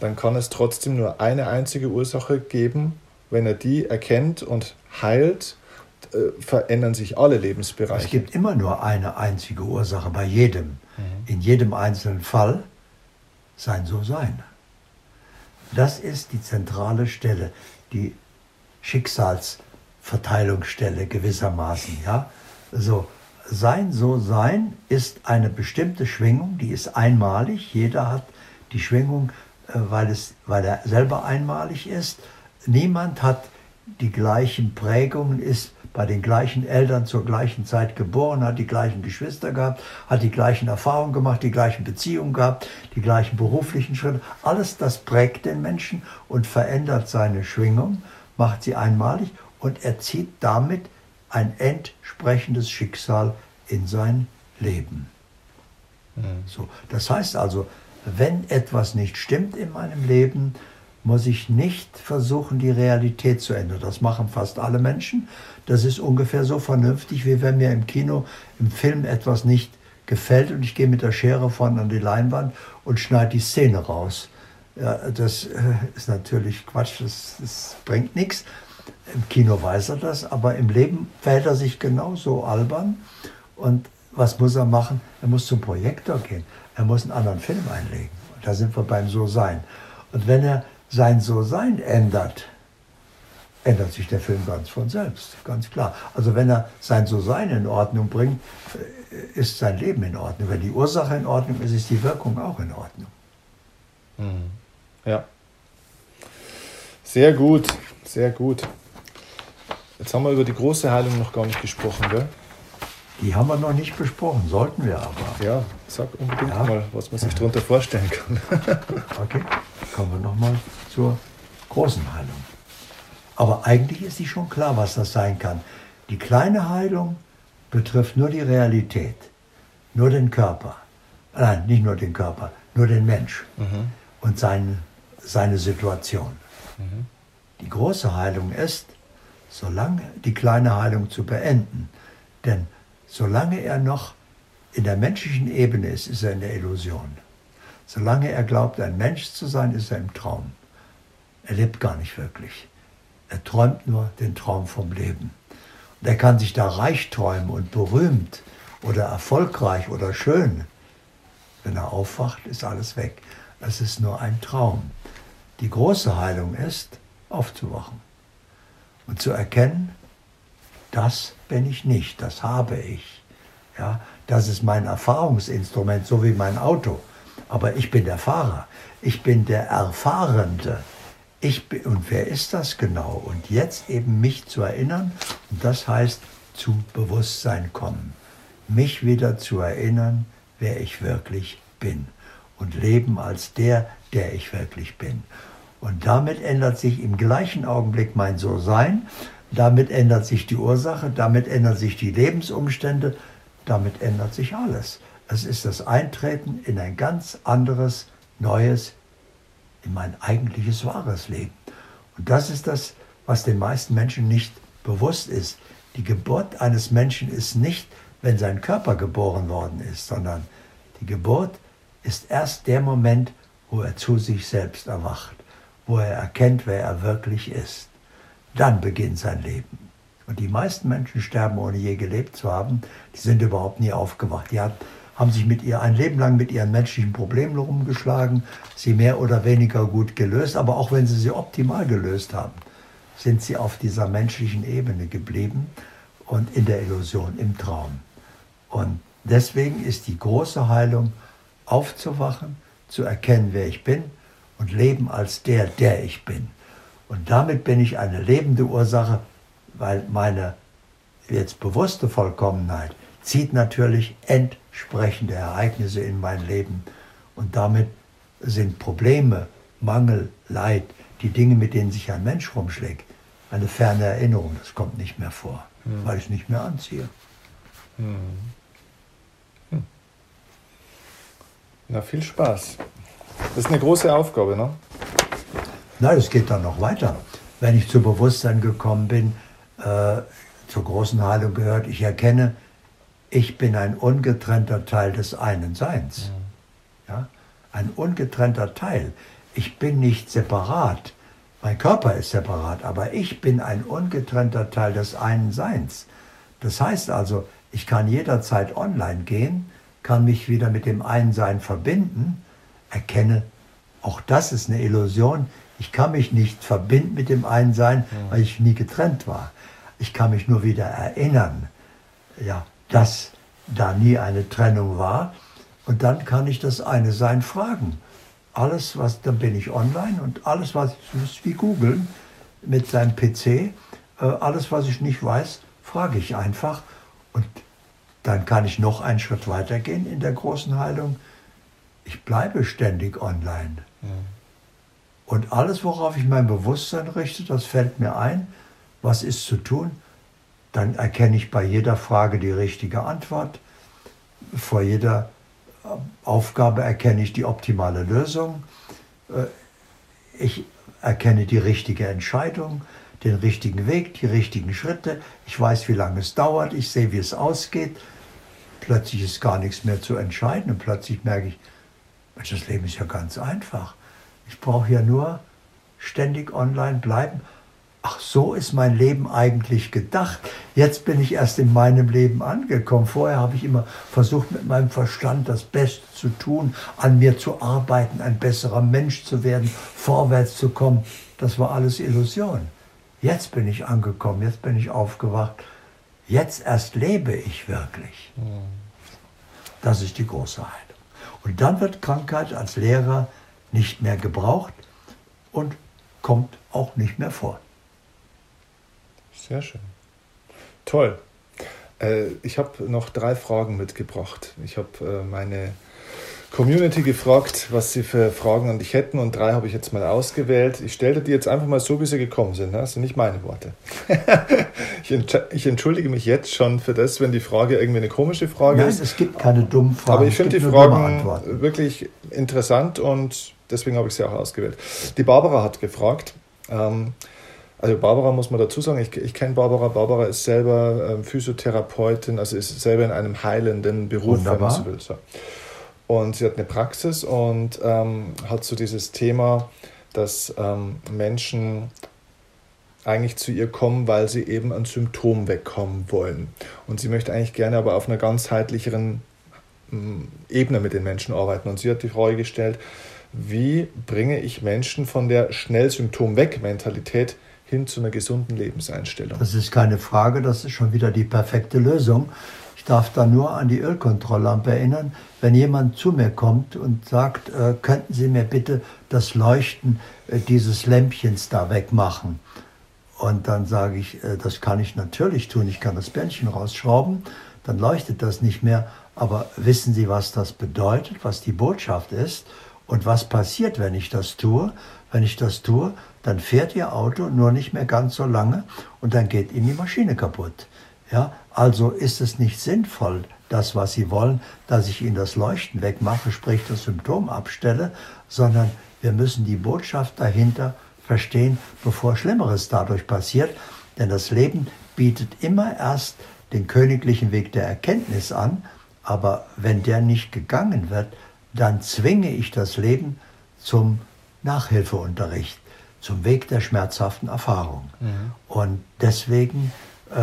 [SPEAKER 1] dann kann es trotzdem nur eine einzige Ursache geben. Wenn er die erkennt und heilt, äh, verändern sich alle Lebensbereiche.
[SPEAKER 2] Es gibt immer nur eine einzige Ursache bei jedem. Mhm. In jedem einzelnen Fall sein So-Sein. Das ist die zentrale Stelle, die Schicksals- Verteilungsstelle gewissermaßen. Ja? So, sein So-Sein ist eine bestimmte Schwingung, die ist einmalig. Jeder hat die Schwingung, weil, es, weil er selber einmalig ist. Niemand hat die gleichen Prägungen, ist bei den gleichen Eltern zur gleichen Zeit geboren, hat die gleichen Geschwister gehabt, hat die gleichen Erfahrungen gemacht, die gleichen Beziehungen gehabt, die gleichen beruflichen Schritte. Alles das prägt den Menschen und verändert seine Schwingung, macht sie einmalig und er zieht damit ein entsprechendes Schicksal in sein Leben. Mhm. So, das heißt also, wenn etwas nicht stimmt in meinem Leben, muss ich nicht versuchen, die Realität zu ändern. Das machen fast alle Menschen. Das ist ungefähr so vernünftig, wie wenn mir im Kino, im Film etwas nicht gefällt und ich gehe mit der Schere vorne an die Leinwand und schneide die Szene raus. Ja, das äh, ist natürlich Quatsch, das, das bringt nichts. Im Kino weiß er das, aber im Leben verhält er sich genauso albern. Und was muss er machen? Er muss zum Projektor gehen. Er muss einen anderen Film einlegen. Da sind wir beim So-Sein. Und wenn er sein So-Sein ändert, ändert sich der Film ganz von selbst, ganz klar. Also wenn er sein So-Sein in Ordnung bringt, äh, ist sein Leben in Ordnung. Wenn die Ursache in Ordnung ist, ist die Wirkung auch in Ordnung.
[SPEAKER 1] Mhm. Ja. Sehr gut, sehr gut. Jetzt haben wir über die große Heilung noch gar nicht gesprochen, gell?
[SPEAKER 2] Die haben wir noch nicht besprochen, sollten wir aber.
[SPEAKER 1] Ja, sag unbedingt ja. mal, was man sich darunter vorstellen kann.
[SPEAKER 2] okay, kommen wir nochmal zur großen Heilung. Aber eigentlich ist sie schon klar, was das sein kann. Die kleine Heilung betrifft nur die Realität, nur den Körper. Nein, nicht nur den Körper, nur den Mensch mhm. und sein, seine Situation. Mhm. Die große Heilung ist, solange die kleine Heilung zu beenden. Denn solange er noch in der menschlichen Ebene ist, ist er in der Illusion. Solange er glaubt, ein Mensch zu sein, ist er im Traum. Er lebt gar nicht wirklich. Er träumt nur den Traum vom Leben. Und er kann sich da reich träumen und berühmt oder erfolgreich oder schön. Wenn er aufwacht, ist alles weg. Es ist nur ein Traum. Die große Heilung ist, aufzuwachen und zu erkennen, das bin ich nicht, das habe ich. Ja, das ist mein Erfahrungsinstrument, so wie mein Auto. Aber ich bin der Fahrer, ich bin der Erfahrende. Ich bin, und wer ist das genau? Und jetzt eben mich zu erinnern, und das heißt zu Bewusstsein kommen. Mich wieder zu erinnern, wer ich wirklich bin. Und leben als der, der ich wirklich bin. Und damit ändert sich im gleichen Augenblick mein So-Sein, damit ändert sich die Ursache, damit ändern sich die Lebensumstände, damit ändert sich alles. Es ist das Eintreten in ein ganz anderes, neues, in mein eigentliches wahres Leben. Und das ist das, was den meisten Menschen nicht bewusst ist. Die Geburt eines Menschen ist nicht, wenn sein Körper geboren worden ist, sondern die Geburt ist erst der Moment, wo er zu sich selbst erwacht wo er erkennt, wer er wirklich ist. Dann beginnt sein Leben. Und die meisten Menschen sterben, ohne je gelebt zu haben. Die sind überhaupt nie aufgewacht. Die haben sich mit ihr ein Leben lang mit ihren menschlichen Problemen rumgeschlagen, sie mehr oder weniger gut gelöst. Aber auch wenn sie sie optimal gelöst haben, sind sie auf dieser menschlichen Ebene geblieben und in der Illusion, im Traum. Und deswegen ist die große Heilung aufzuwachen, zu erkennen, wer ich bin und leben als der, der ich bin. Und damit bin ich eine lebende Ursache, weil meine jetzt bewusste Vollkommenheit zieht natürlich entsprechende Ereignisse in mein Leben. Und damit sind Probleme, Mangel, Leid, die Dinge, mit denen sich ein Mensch rumschlägt, eine ferne Erinnerung. Das kommt nicht mehr vor, hm. weil ich es nicht mehr anziehe. Hm.
[SPEAKER 1] Hm. Na, viel Spaß. Das ist eine große Aufgabe, ne?
[SPEAKER 2] Nein, es geht dann noch weiter. Wenn ich zu Bewusstsein gekommen bin, äh, zur großen Heilung gehört, ich erkenne, ich bin ein ungetrennter Teil des einen Seins. Ja? Ein ungetrennter Teil. Ich bin nicht separat. Mein Körper ist separat, aber ich bin ein ungetrennter Teil des einen Seins. Das heißt also, ich kann jederzeit online gehen, kann mich wieder mit dem einen Sein verbinden, erkenne, auch das ist eine Illusion. Ich kann mich nicht verbinden mit dem einen Sein, weil ich nie getrennt war. Ich kann mich nur wieder erinnern, ja, dass da nie eine Trennung war. Und dann kann ich das eine Sein fragen. Alles, was, dann bin ich online und alles, was ich, ist wie googeln mit seinem PC, äh, alles, was ich nicht weiß, frage ich einfach. Und dann kann ich noch einen Schritt weiter gehen in der großen Heilung. Ich bleibe ständig online. Ja. Und alles, worauf ich mein Bewusstsein richte, das fällt mir ein. Was ist zu tun? Dann erkenne ich bei jeder Frage die richtige Antwort. Vor jeder äh, Aufgabe erkenne ich die optimale Lösung. Äh, ich erkenne die richtige Entscheidung, den richtigen Weg, die richtigen Schritte. Ich weiß, wie lange es dauert. Ich sehe, wie es ausgeht. Plötzlich ist gar nichts mehr zu entscheiden und plötzlich merke ich, das Leben ist ja ganz einfach. Ich brauche ja nur ständig online bleiben ach, so ist mein Leben eigentlich gedacht. Jetzt bin ich erst in meinem Leben angekommen. Vorher habe ich immer versucht, mit meinem Verstand das Beste zu tun, an mir zu arbeiten, ein besserer Mensch zu werden, vorwärts zu kommen. Das war alles Illusion. Jetzt bin ich angekommen, jetzt bin ich aufgewacht. Jetzt erst lebe ich wirklich. Das ist die große Heilung. Und dann wird Krankheit als Lehrer nicht mehr gebraucht und kommt auch nicht mehr vor.
[SPEAKER 1] Sehr schön. Toll. Äh, ich habe noch drei Fragen mitgebracht. Ich habe äh, meine Community gefragt, was sie für Fragen an dich hätten und drei habe ich jetzt mal ausgewählt. Ich stelle die jetzt einfach mal so, wie sie gekommen sind. Das sind nicht meine Worte. ich, entschuldige mich jetzt schon für das, wenn die Frage irgendwie eine komische Frage
[SPEAKER 2] Nein,
[SPEAKER 1] ist.
[SPEAKER 2] es gibt keine dummen Fragen.
[SPEAKER 1] Aber ich finde die Fragen wirklich interessant und deswegen habe ich sie auch ausgewählt. Die Barbara hat gefragt, ähm, also Barbara muss man dazu sagen, ich, ich kenne Barbara. Barbara ist selber ähm, Physiotherapeutin, also ist selber in einem heilenden Beruf,
[SPEAKER 2] Wunderbar. wenn man so will.
[SPEAKER 1] So. Und sie hat eine Praxis und ähm, hat so dieses Thema, dass ähm, Menschen eigentlich zu ihr kommen, weil sie eben ein Symptom wegkommen wollen. Und sie möchte eigentlich gerne aber auf einer ganzheitlicheren Ebene mit den Menschen arbeiten. Und sie hat die Frage gestellt, wie bringe ich Menschen von der Schnellsymptom-Weg-Mentalität hin zu einer gesunden Lebenseinstellung.
[SPEAKER 2] Das ist keine Frage, das ist schon wieder die perfekte Lösung. Ich darf da nur an die Ölkontrolllampe erinnern. Wenn jemand zu mir kommt und sagt, äh, könnten Sie mir bitte das Leuchten äh, dieses Lämpchens da wegmachen? Und dann sage ich, äh, das kann ich natürlich tun. Ich kann das Bändchen rausschrauben, dann leuchtet das nicht mehr. Aber wissen Sie, was das bedeutet, was die Botschaft ist und was passiert, wenn ich das tue? Wenn ich das tue, dann fährt Ihr Auto nur nicht mehr ganz so lange und dann geht Ihnen die Maschine kaputt. Ja, also ist es nicht sinnvoll, das, was Sie wollen, dass ich Ihnen das Leuchten wegmache, sprich das Symptom abstelle, sondern wir müssen die Botschaft dahinter verstehen, bevor Schlimmeres dadurch passiert. Denn das Leben bietet immer erst den königlichen Weg der Erkenntnis an, aber wenn der nicht gegangen wird, dann zwinge ich das Leben zum Nachhilfeunterricht zum Weg der schmerzhaften Erfahrung. Mhm. Und deswegen äh,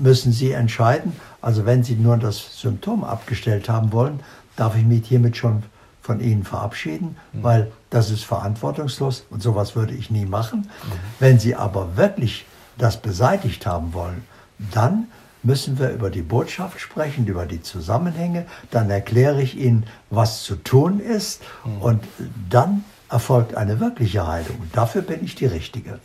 [SPEAKER 2] müssen Sie entscheiden, also wenn Sie nur das Symptom abgestellt haben wollen, darf ich mich hiermit schon von Ihnen verabschieden, mhm. weil das ist verantwortungslos und sowas würde ich nie machen. Mhm. Wenn Sie aber wirklich das beseitigt haben wollen, dann müssen wir über die Botschaft sprechen, über die Zusammenhänge. Dann erkläre ich Ihnen, was zu tun ist. Mhm. Und dann erfolgt eine wirkliche Heilung. Und dafür bin ich die Richtige.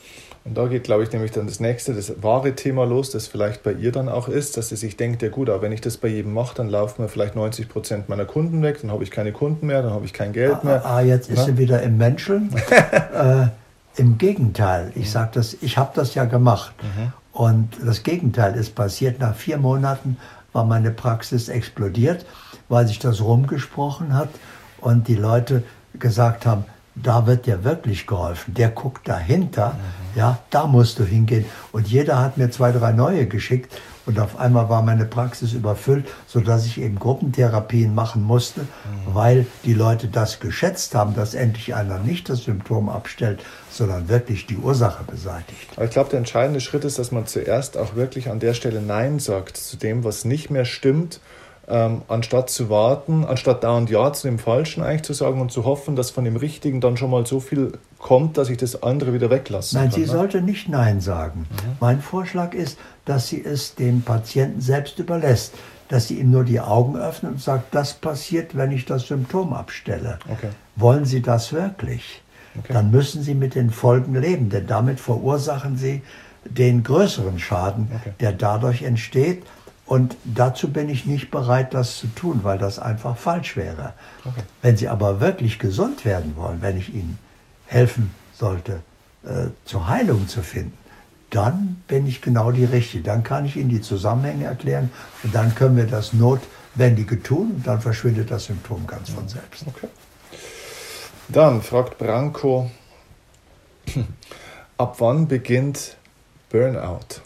[SPEAKER 1] Und da geht, glaube ich, nämlich dann das nächste, das wahre Thema los, das vielleicht bei ihr dann auch ist, dass sie sich denkt, ja gut, aber wenn ich das bei jedem mache, dann laufen mir vielleicht 90 Prozent meiner Kunden weg, dann habe ich keine Kunden mehr, dann habe ich kein Geld ah, mehr.
[SPEAKER 2] Ah, jetzt ist sie wieder im Menschen. äh, Im Gegenteil, ich sage das, ich habe das ja gemacht. Mhm. Und das Gegenteil ist passiert. Nach vier Monaten war meine Praxis explodiert, weil sich das rumgesprochen hat und die Leute gesagt haben, da wird dir wirklich geholfen. Der guckt dahinter, mhm. ja, da musst du hingehen. Und jeder hat mir zwei, drei neue geschickt. Und auf einmal war meine Praxis überfüllt, sodass ich eben Gruppentherapien machen musste, mhm. weil die Leute das geschätzt haben, dass endlich einer nicht das Symptom abstellt, sondern wirklich die Ursache beseitigt.
[SPEAKER 1] Aber ich glaube, der entscheidende Schritt ist, dass man zuerst auch wirklich an der Stelle Nein sagt zu dem, was nicht mehr stimmt ähm, anstatt zu warten, anstatt dauernd Ja zu dem Falschen eigentlich zu sagen und zu hoffen, dass von dem Richtigen dann schon mal so viel kommt, dass ich das andere wieder weglasse.
[SPEAKER 2] Nein, kann, sie ne? sollte nicht Nein sagen. Mhm. Mein Vorschlag ist, dass sie es dem Patienten selbst überlässt, dass sie ihm nur die Augen öffnet und sagt, das passiert, wenn ich das Symptom abstelle. Okay. Wollen Sie das wirklich? Okay. Dann müssen Sie mit den Folgen leben, denn damit verursachen Sie den größeren Schaden, okay. der dadurch entsteht, und dazu bin ich nicht bereit, das zu tun, weil das einfach falsch wäre. Okay. Wenn Sie aber wirklich gesund werden wollen, wenn ich Ihnen helfen sollte, äh, zur Heilung zu finden, dann bin ich genau die Richtige. Dann kann ich Ihnen die Zusammenhänge erklären und dann können wir das Notwendige tun und dann verschwindet das Symptom ganz von selbst. Okay.
[SPEAKER 1] Dann fragt Branko, ab wann beginnt Burnout?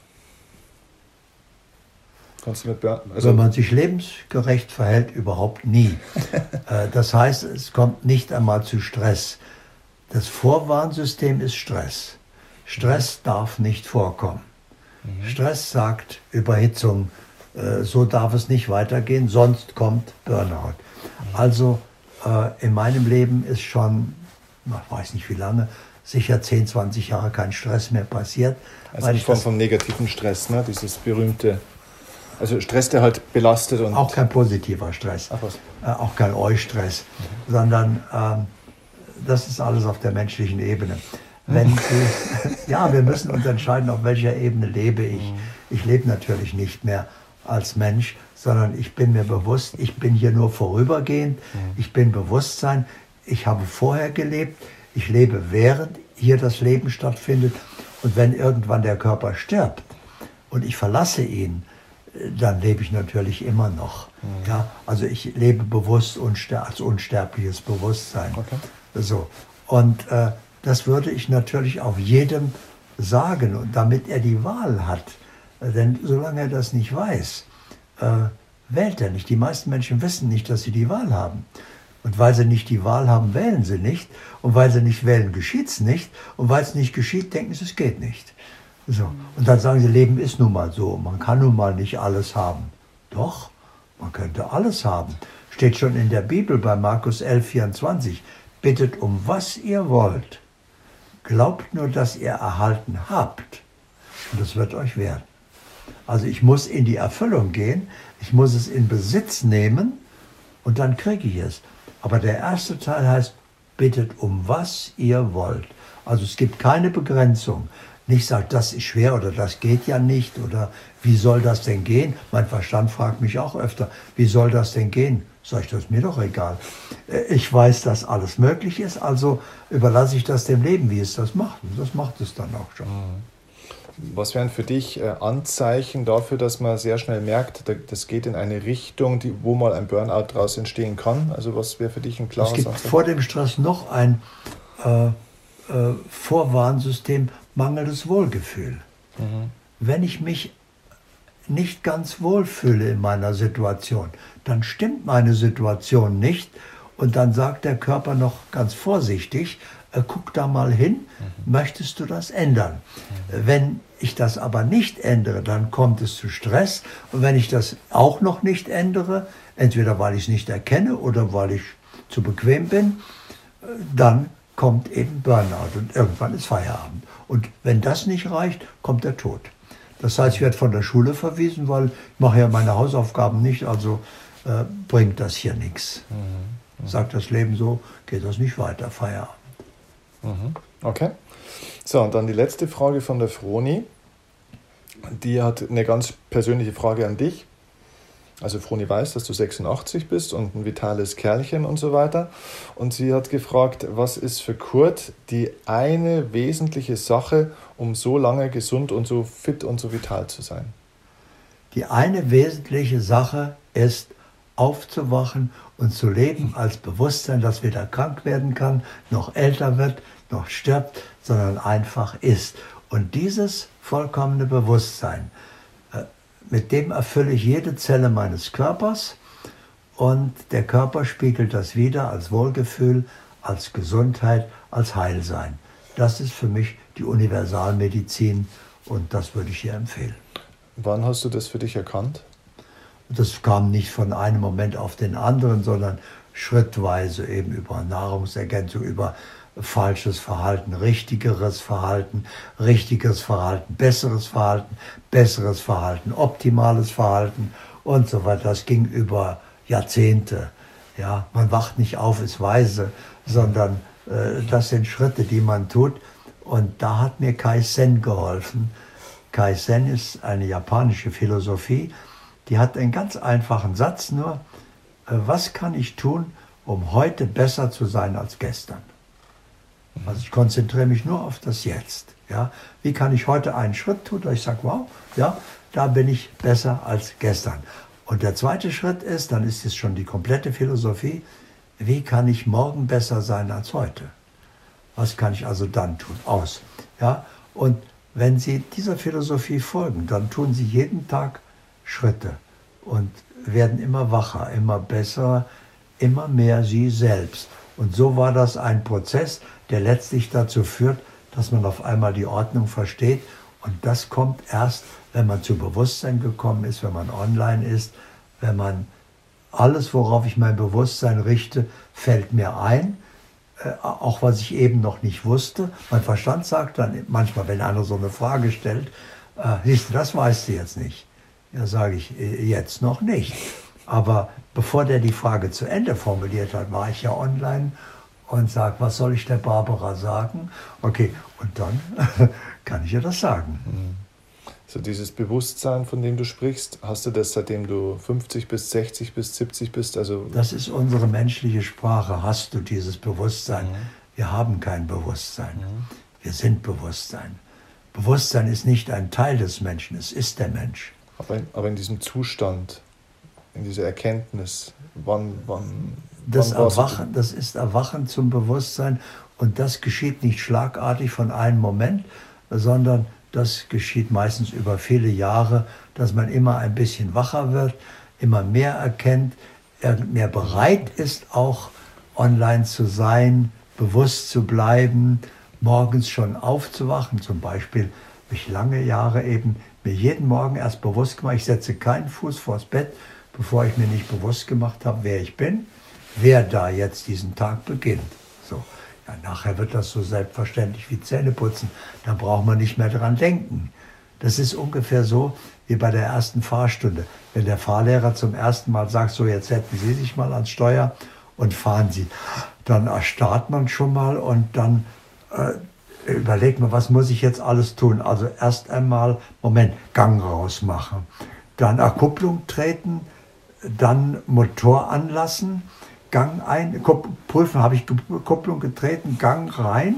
[SPEAKER 2] Kannst du mit also Wenn man sich lebensgerecht verhält, überhaupt nie. Äh, das heißt, es kommt nicht einmal zu Stress. Das Vorwarnsystem ist Stress. Stress mhm. darf nicht vorkommen. Mhm. Stress sagt Überhitzung, äh, so darf es nicht weitergehen, sonst kommt Burnout. Mhm. Also äh, in meinem Leben ist schon, ich weiß nicht wie lange, sicher 10, 20 Jahre kein Stress mehr passiert.
[SPEAKER 1] Also in Form von negativen Stress, ne? dieses berühmte also Stress, der halt belastet und.
[SPEAKER 2] Auch kein positiver Stress. Ach was. Äh, auch kein Eustress, mhm. sondern ähm, das ist alles auf der menschlichen Ebene. Wenn. Sie, ja, wir müssen uns entscheiden, auf welcher Ebene lebe ich. Mhm. Ich lebe natürlich nicht mehr als Mensch, sondern ich bin mir bewusst, ich bin hier nur vorübergehend, mhm. ich bin Bewusstsein, ich habe vorher gelebt, ich lebe während hier das Leben stattfindet und wenn irgendwann der Körper stirbt und ich verlasse ihn, dann lebe ich natürlich immer noch. Mhm. Ja, also ich lebe bewusst unster als unsterbliches Bewusstsein. Okay. So. Und äh, das würde ich natürlich auch jedem sagen, und damit er die Wahl hat. Denn solange er das nicht weiß, äh, wählt er nicht. Die meisten Menschen wissen nicht, dass sie die Wahl haben. Und weil sie nicht die Wahl haben, wählen sie nicht. Und weil sie nicht wählen, geschieht es nicht. Und weil es nicht geschieht, denken sie, es geht nicht. So. Und dann sagen sie, Leben ist nun mal so. Man kann nun mal nicht alles haben. Doch, man könnte alles haben. Steht schon in der Bibel bei Markus 11, 24. Bittet um was ihr wollt. Glaubt nur, dass ihr erhalten habt. Und das wird euch werden. Also ich muss in die Erfüllung gehen. Ich muss es in Besitz nehmen und dann kriege ich es. Aber der erste Teil heißt, bittet um was ihr wollt. Also es gibt keine Begrenzung nicht sagt, das ist schwer oder das geht ja nicht oder wie soll das denn gehen? Mein Verstand fragt mich auch öfter, wie soll das denn gehen? Sag ich, das ist mir doch egal. Äh, ich weiß, dass alles möglich ist, also überlasse ich das dem Leben, wie es das macht. Und das macht es dann auch schon.
[SPEAKER 1] Mhm. Was wären für dich äh, Anzeichen dafür, dass man sehr schnell merkt, das geht in eine Richtung, die, wo mal ein Burnout daraus entstehen kann? Also was wäre für dich ein klares
[SPEAKER 2] Es gibt Anzeichen? vor dem Stress noch ein äh, äh, Vorwarnsystem, mangelndes Wohlgefühl. Mhm. Wenn ich mich nicht ganz wohl fühle in meiner Situation, dann stimmt meine Situation nicht und dann sagt der Körper noch ganz vorsichtig, äh, guck da mal hin, mhm. möchtest du das ändern? Mhm. Wenn ich das aber nicht ändere, dann kommt es zu Stress und wenn ich das auch noch nicht ändere, entweder weil ich es nicht erkenne oder weil ich zu bequem bin, äh, dann kommt eben Burnout und irgendwann ist Feierabend. Und wenn das nicht reicht, kommt der Tod. Das heißt, ich werde von der Schule verwiesen, weil ich mache ja meine Hausaufgaben nicht, also äh, bringt das hier nichts. Mhm. Mhm. Sagt das Leben so, geht das nicht weiter, Feierabend.
[SPEAKER 1] Mhm. Okay. So, und dann die letzte Frage von der Froni. Die hat eine ganz persönliche Frage an dich. Also Froni weiß, dass du 86 bist und ein vitales Kerlchen und so weiter. Und sie hat gefragt, was ist für Kurt die eine wesentliche Sache, um so lange gesund und so fit und so vital zu sein?
[SPEAKER 2] Die eine wesentliche Sache ist aufzuwachen und zu leben als Bewusstsein, dass weder krank werden kann, noch älter wird, noch stirbt, sondern einfach ist. Und dieses vollkommene Bewusstsein, mit dem erfülle ich jede Zelle meines Körpers und der Körper spiegelt das wieder als Wohlgefühl, als Gesundheit, als Heilsein. Das ist für mich die Universalmedizin und das würde ich hier empfehlen.
[SPEAKER 1] Wann hast du das für dich erkannt?
[SPEAKER 2] Das kam nicht von einem Moment auf den anderen, sondern schrittweise eben über Nahrungsergänzung, über falsches Verhalten, richtigeres Verhalten, richtiges Verhalten, besseres Verhalten, besseres Verhalten, optimales Verhalten und so weiter. Das ging über Jahrzehnte. Ja, man wacht nicht auf, ist weise, sondern äh, das sind Schritte, die man tut. Und da hat mir Kai Sen geholfen. Kai Sen ist eine japanische Philosophie, die hat einen ganz einfachen Satz nur, äh, was kann ich tun, um heute besser zu sein als gestern? Also ich konzentriere mich nur auf das Jetzt. Ja? Wie kann ich heute einen Schritt tun, dass ich sage, wow, ja, da bin ich besser als gestern. Und der zweite Schritt ist, dann ist es schon die komplette Philosophie, wie kann ich morgen besser sein als heute? Was kann ich also dann tun? Aus. Ja? Und wenn Sie dieser Philosophie folgen, dann tun Sie jeden Tag Schritte und werden immer wacher, immer besser, immer mehr Sie selbst. Und so war das ein Prozess, der letztlich dazu führt, dass man auf einmal die Ordnung versteht. Und das kommt erst, wenn man zu Bewusstsein gekommen ist, wenn man online ist, wenn man alles, worauf ich mein Bewusstsein richte, fällt mir ein. Äh, auch was ich eben noch nicht wusste. Mein Verstand sagt dann manchmal, wenn einer so eine Frage stellt, äh, siehst du, das weißt du jetzt nicht. Ja, sage ich, äh, jetzt noch nicht. Aber bevor der die Frage zu Ende formuliert hat, war ich ja online und sage, was soll ich der Barbara sagen? Okay, und dann kann ich ihr das sagen. Mhm.
[SPEAKER 1] So dieses Bewusstsein, von dem du sprichst, hast du das seitdem du 50 bis 60 bis 70 bist? Also
[SPEAKER 2] das ist unsere menschliche Sprache. Hast du dieses Bewusstsein? Mhm. Wir haben kein Bewusstsein. Mhm. Wir sind Bewusstsein. Bewusstsein ist nicht ein Teil des Menschen, es ist der Mensch.
[SPEAKER 1] Aber in, aber in diesem Zustand, in dieser Erkenntnis, wann, wann
[SPEAKER 2] das Erwachen, das ist Erwachen zum Bewusstsein und das geschieht nicht schlagartig von einem Moment, sondern das geschieht meistens über viele Jahre, dass man immer ein bisschen wacher wird, immer mehr erkennt, mehr bereit ist, auch online zu sein, bewusst zu bleiben, morgens schon aufzuwachen. Zum Beispiel habe ich lange Jahre eben mir jeden Morgen erst bewusst gemacht, ich setze keinen Fuß vors Bett, bevor ich mir nicht bewusst gemacht habe, wer ich bin wer da jetzt diesen Tag beginnt. So. Ja, nachher wird das so selbstverständlich wie Zähneputzen. Da braucht man nicht mehr dran denken. Das ist ungefähr so wie bei der ersten Fahrstunde. Wenn der Fahrlehrer zum ersten Mal sagt, so jetzt setzen Sie sich mal ans Steuer und fahren Sie, dann erstarrt man schon mal und dann äh, überlegt man, was muss ich jetzt alles tun. Also erst einmal, Moment, Gang rausmachen, dann Erkupplung treten, dann Motor anlassen, Gang ein, prüfen, habe ich Kupplung getreten, Gang rein,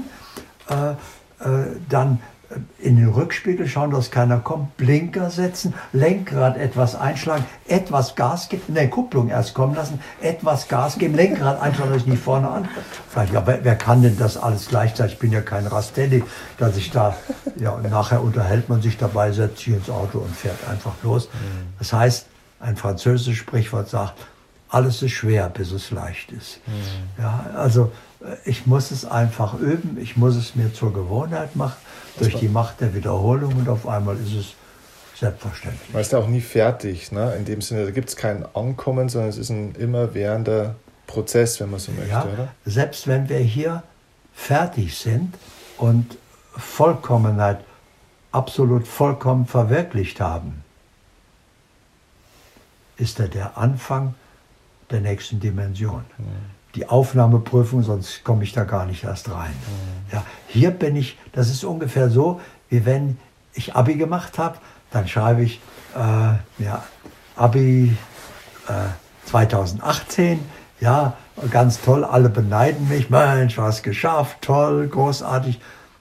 [SPEAKER 2] äh, äh, dann äh, in den Rückspiegel schauen, dass keiner kommt, Blinker setzen, Lenkrad etwas einschlagen, etwas Gas geben, ne, Kupplung erst kommen lassen, etwas Gas geben, Lenkrad einschlagen, dass ich nicht vorne an. Ja, wer, wer kann denn das alles gleichzeitig? Ich bin ja kein Rastelli, dass ich da, ja, und nachher unterhält man sich dabei, setzt sich ins Auto und fährt einfach los. Mhm. Das heißt, ein französisches Sprichwort sagt, alles ist schwer, bis es leicht ist. Mhm. Ja, also äh, ich muss es einfach üben, ich muss es mir zur Gewohnheit machen, durch die Macht der Wiederholung und auf einmal ist es selbstverständlich.
[SPEAKER 1] Man ist ja auch nie fertig, ne? in dem Sinne, da gibt es kein Ankommen, sondern es ist ein immerwährender Prozess, wenn man so möchte. Ja, oder?
[SPEAKER 2] Selbst wenn wir hier fertig sind und Vollkommenheit absolut vollkommen verwirklicht haben, ist er der Anfang der nächsten Dimension. Mhm. Die Aufnahmeprüfung, sonst komme ich da gar nicht erst rein. Mhm. Ja, hier bin ich, das ist ungefähr so, wie wenn ich Abi gemacht habe, dann schreibe ich äh, ja, Abi äh, 2018, ja, ganz toll, alle beneiden mich, Mensch, was geschafft, toll, großartig.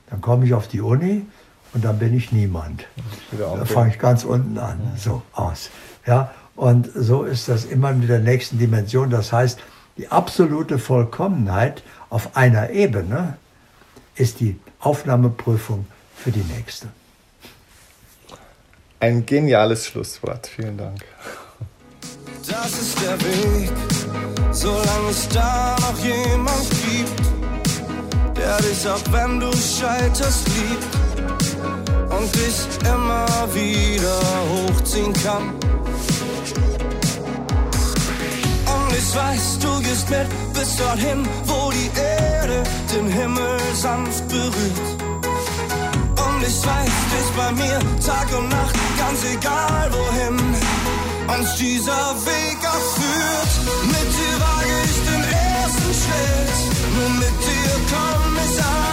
[SPEAKER 2] Dann komme ich auf die Uni und dann bin ich niemand. Da fange ich ganz unten an, so aus. Ja, und so ist das immer mit der nächsten Dimension. Das heißt, die absolute Vollkommenheit auf einer Ebene ist die Aufnahmeprüfung für die nächste.
[SPEAKER 1] Ein geniales Schlusswort. Vielen Dank.
[SPEAKER 3] Das ist der Weg, solange es da noch jemand gibt, der dich auch wenn du scheiterst liebt und dich immer wieder hochziehen kann. Ich weiß, du gehst mit bis dorthin, wo die Erde den Himmel sanft berührt. Und ich weiß, dich bei mir Tag und Nacht, ganz egal wohin uns dieser Weg auch führt. Mit dir wage ich den ersten Schritt, nur mit dir komm ich an.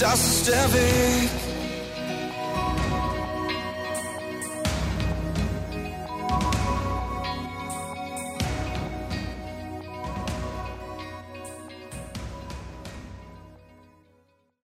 [SPEAKER 3] Das ist der Weg.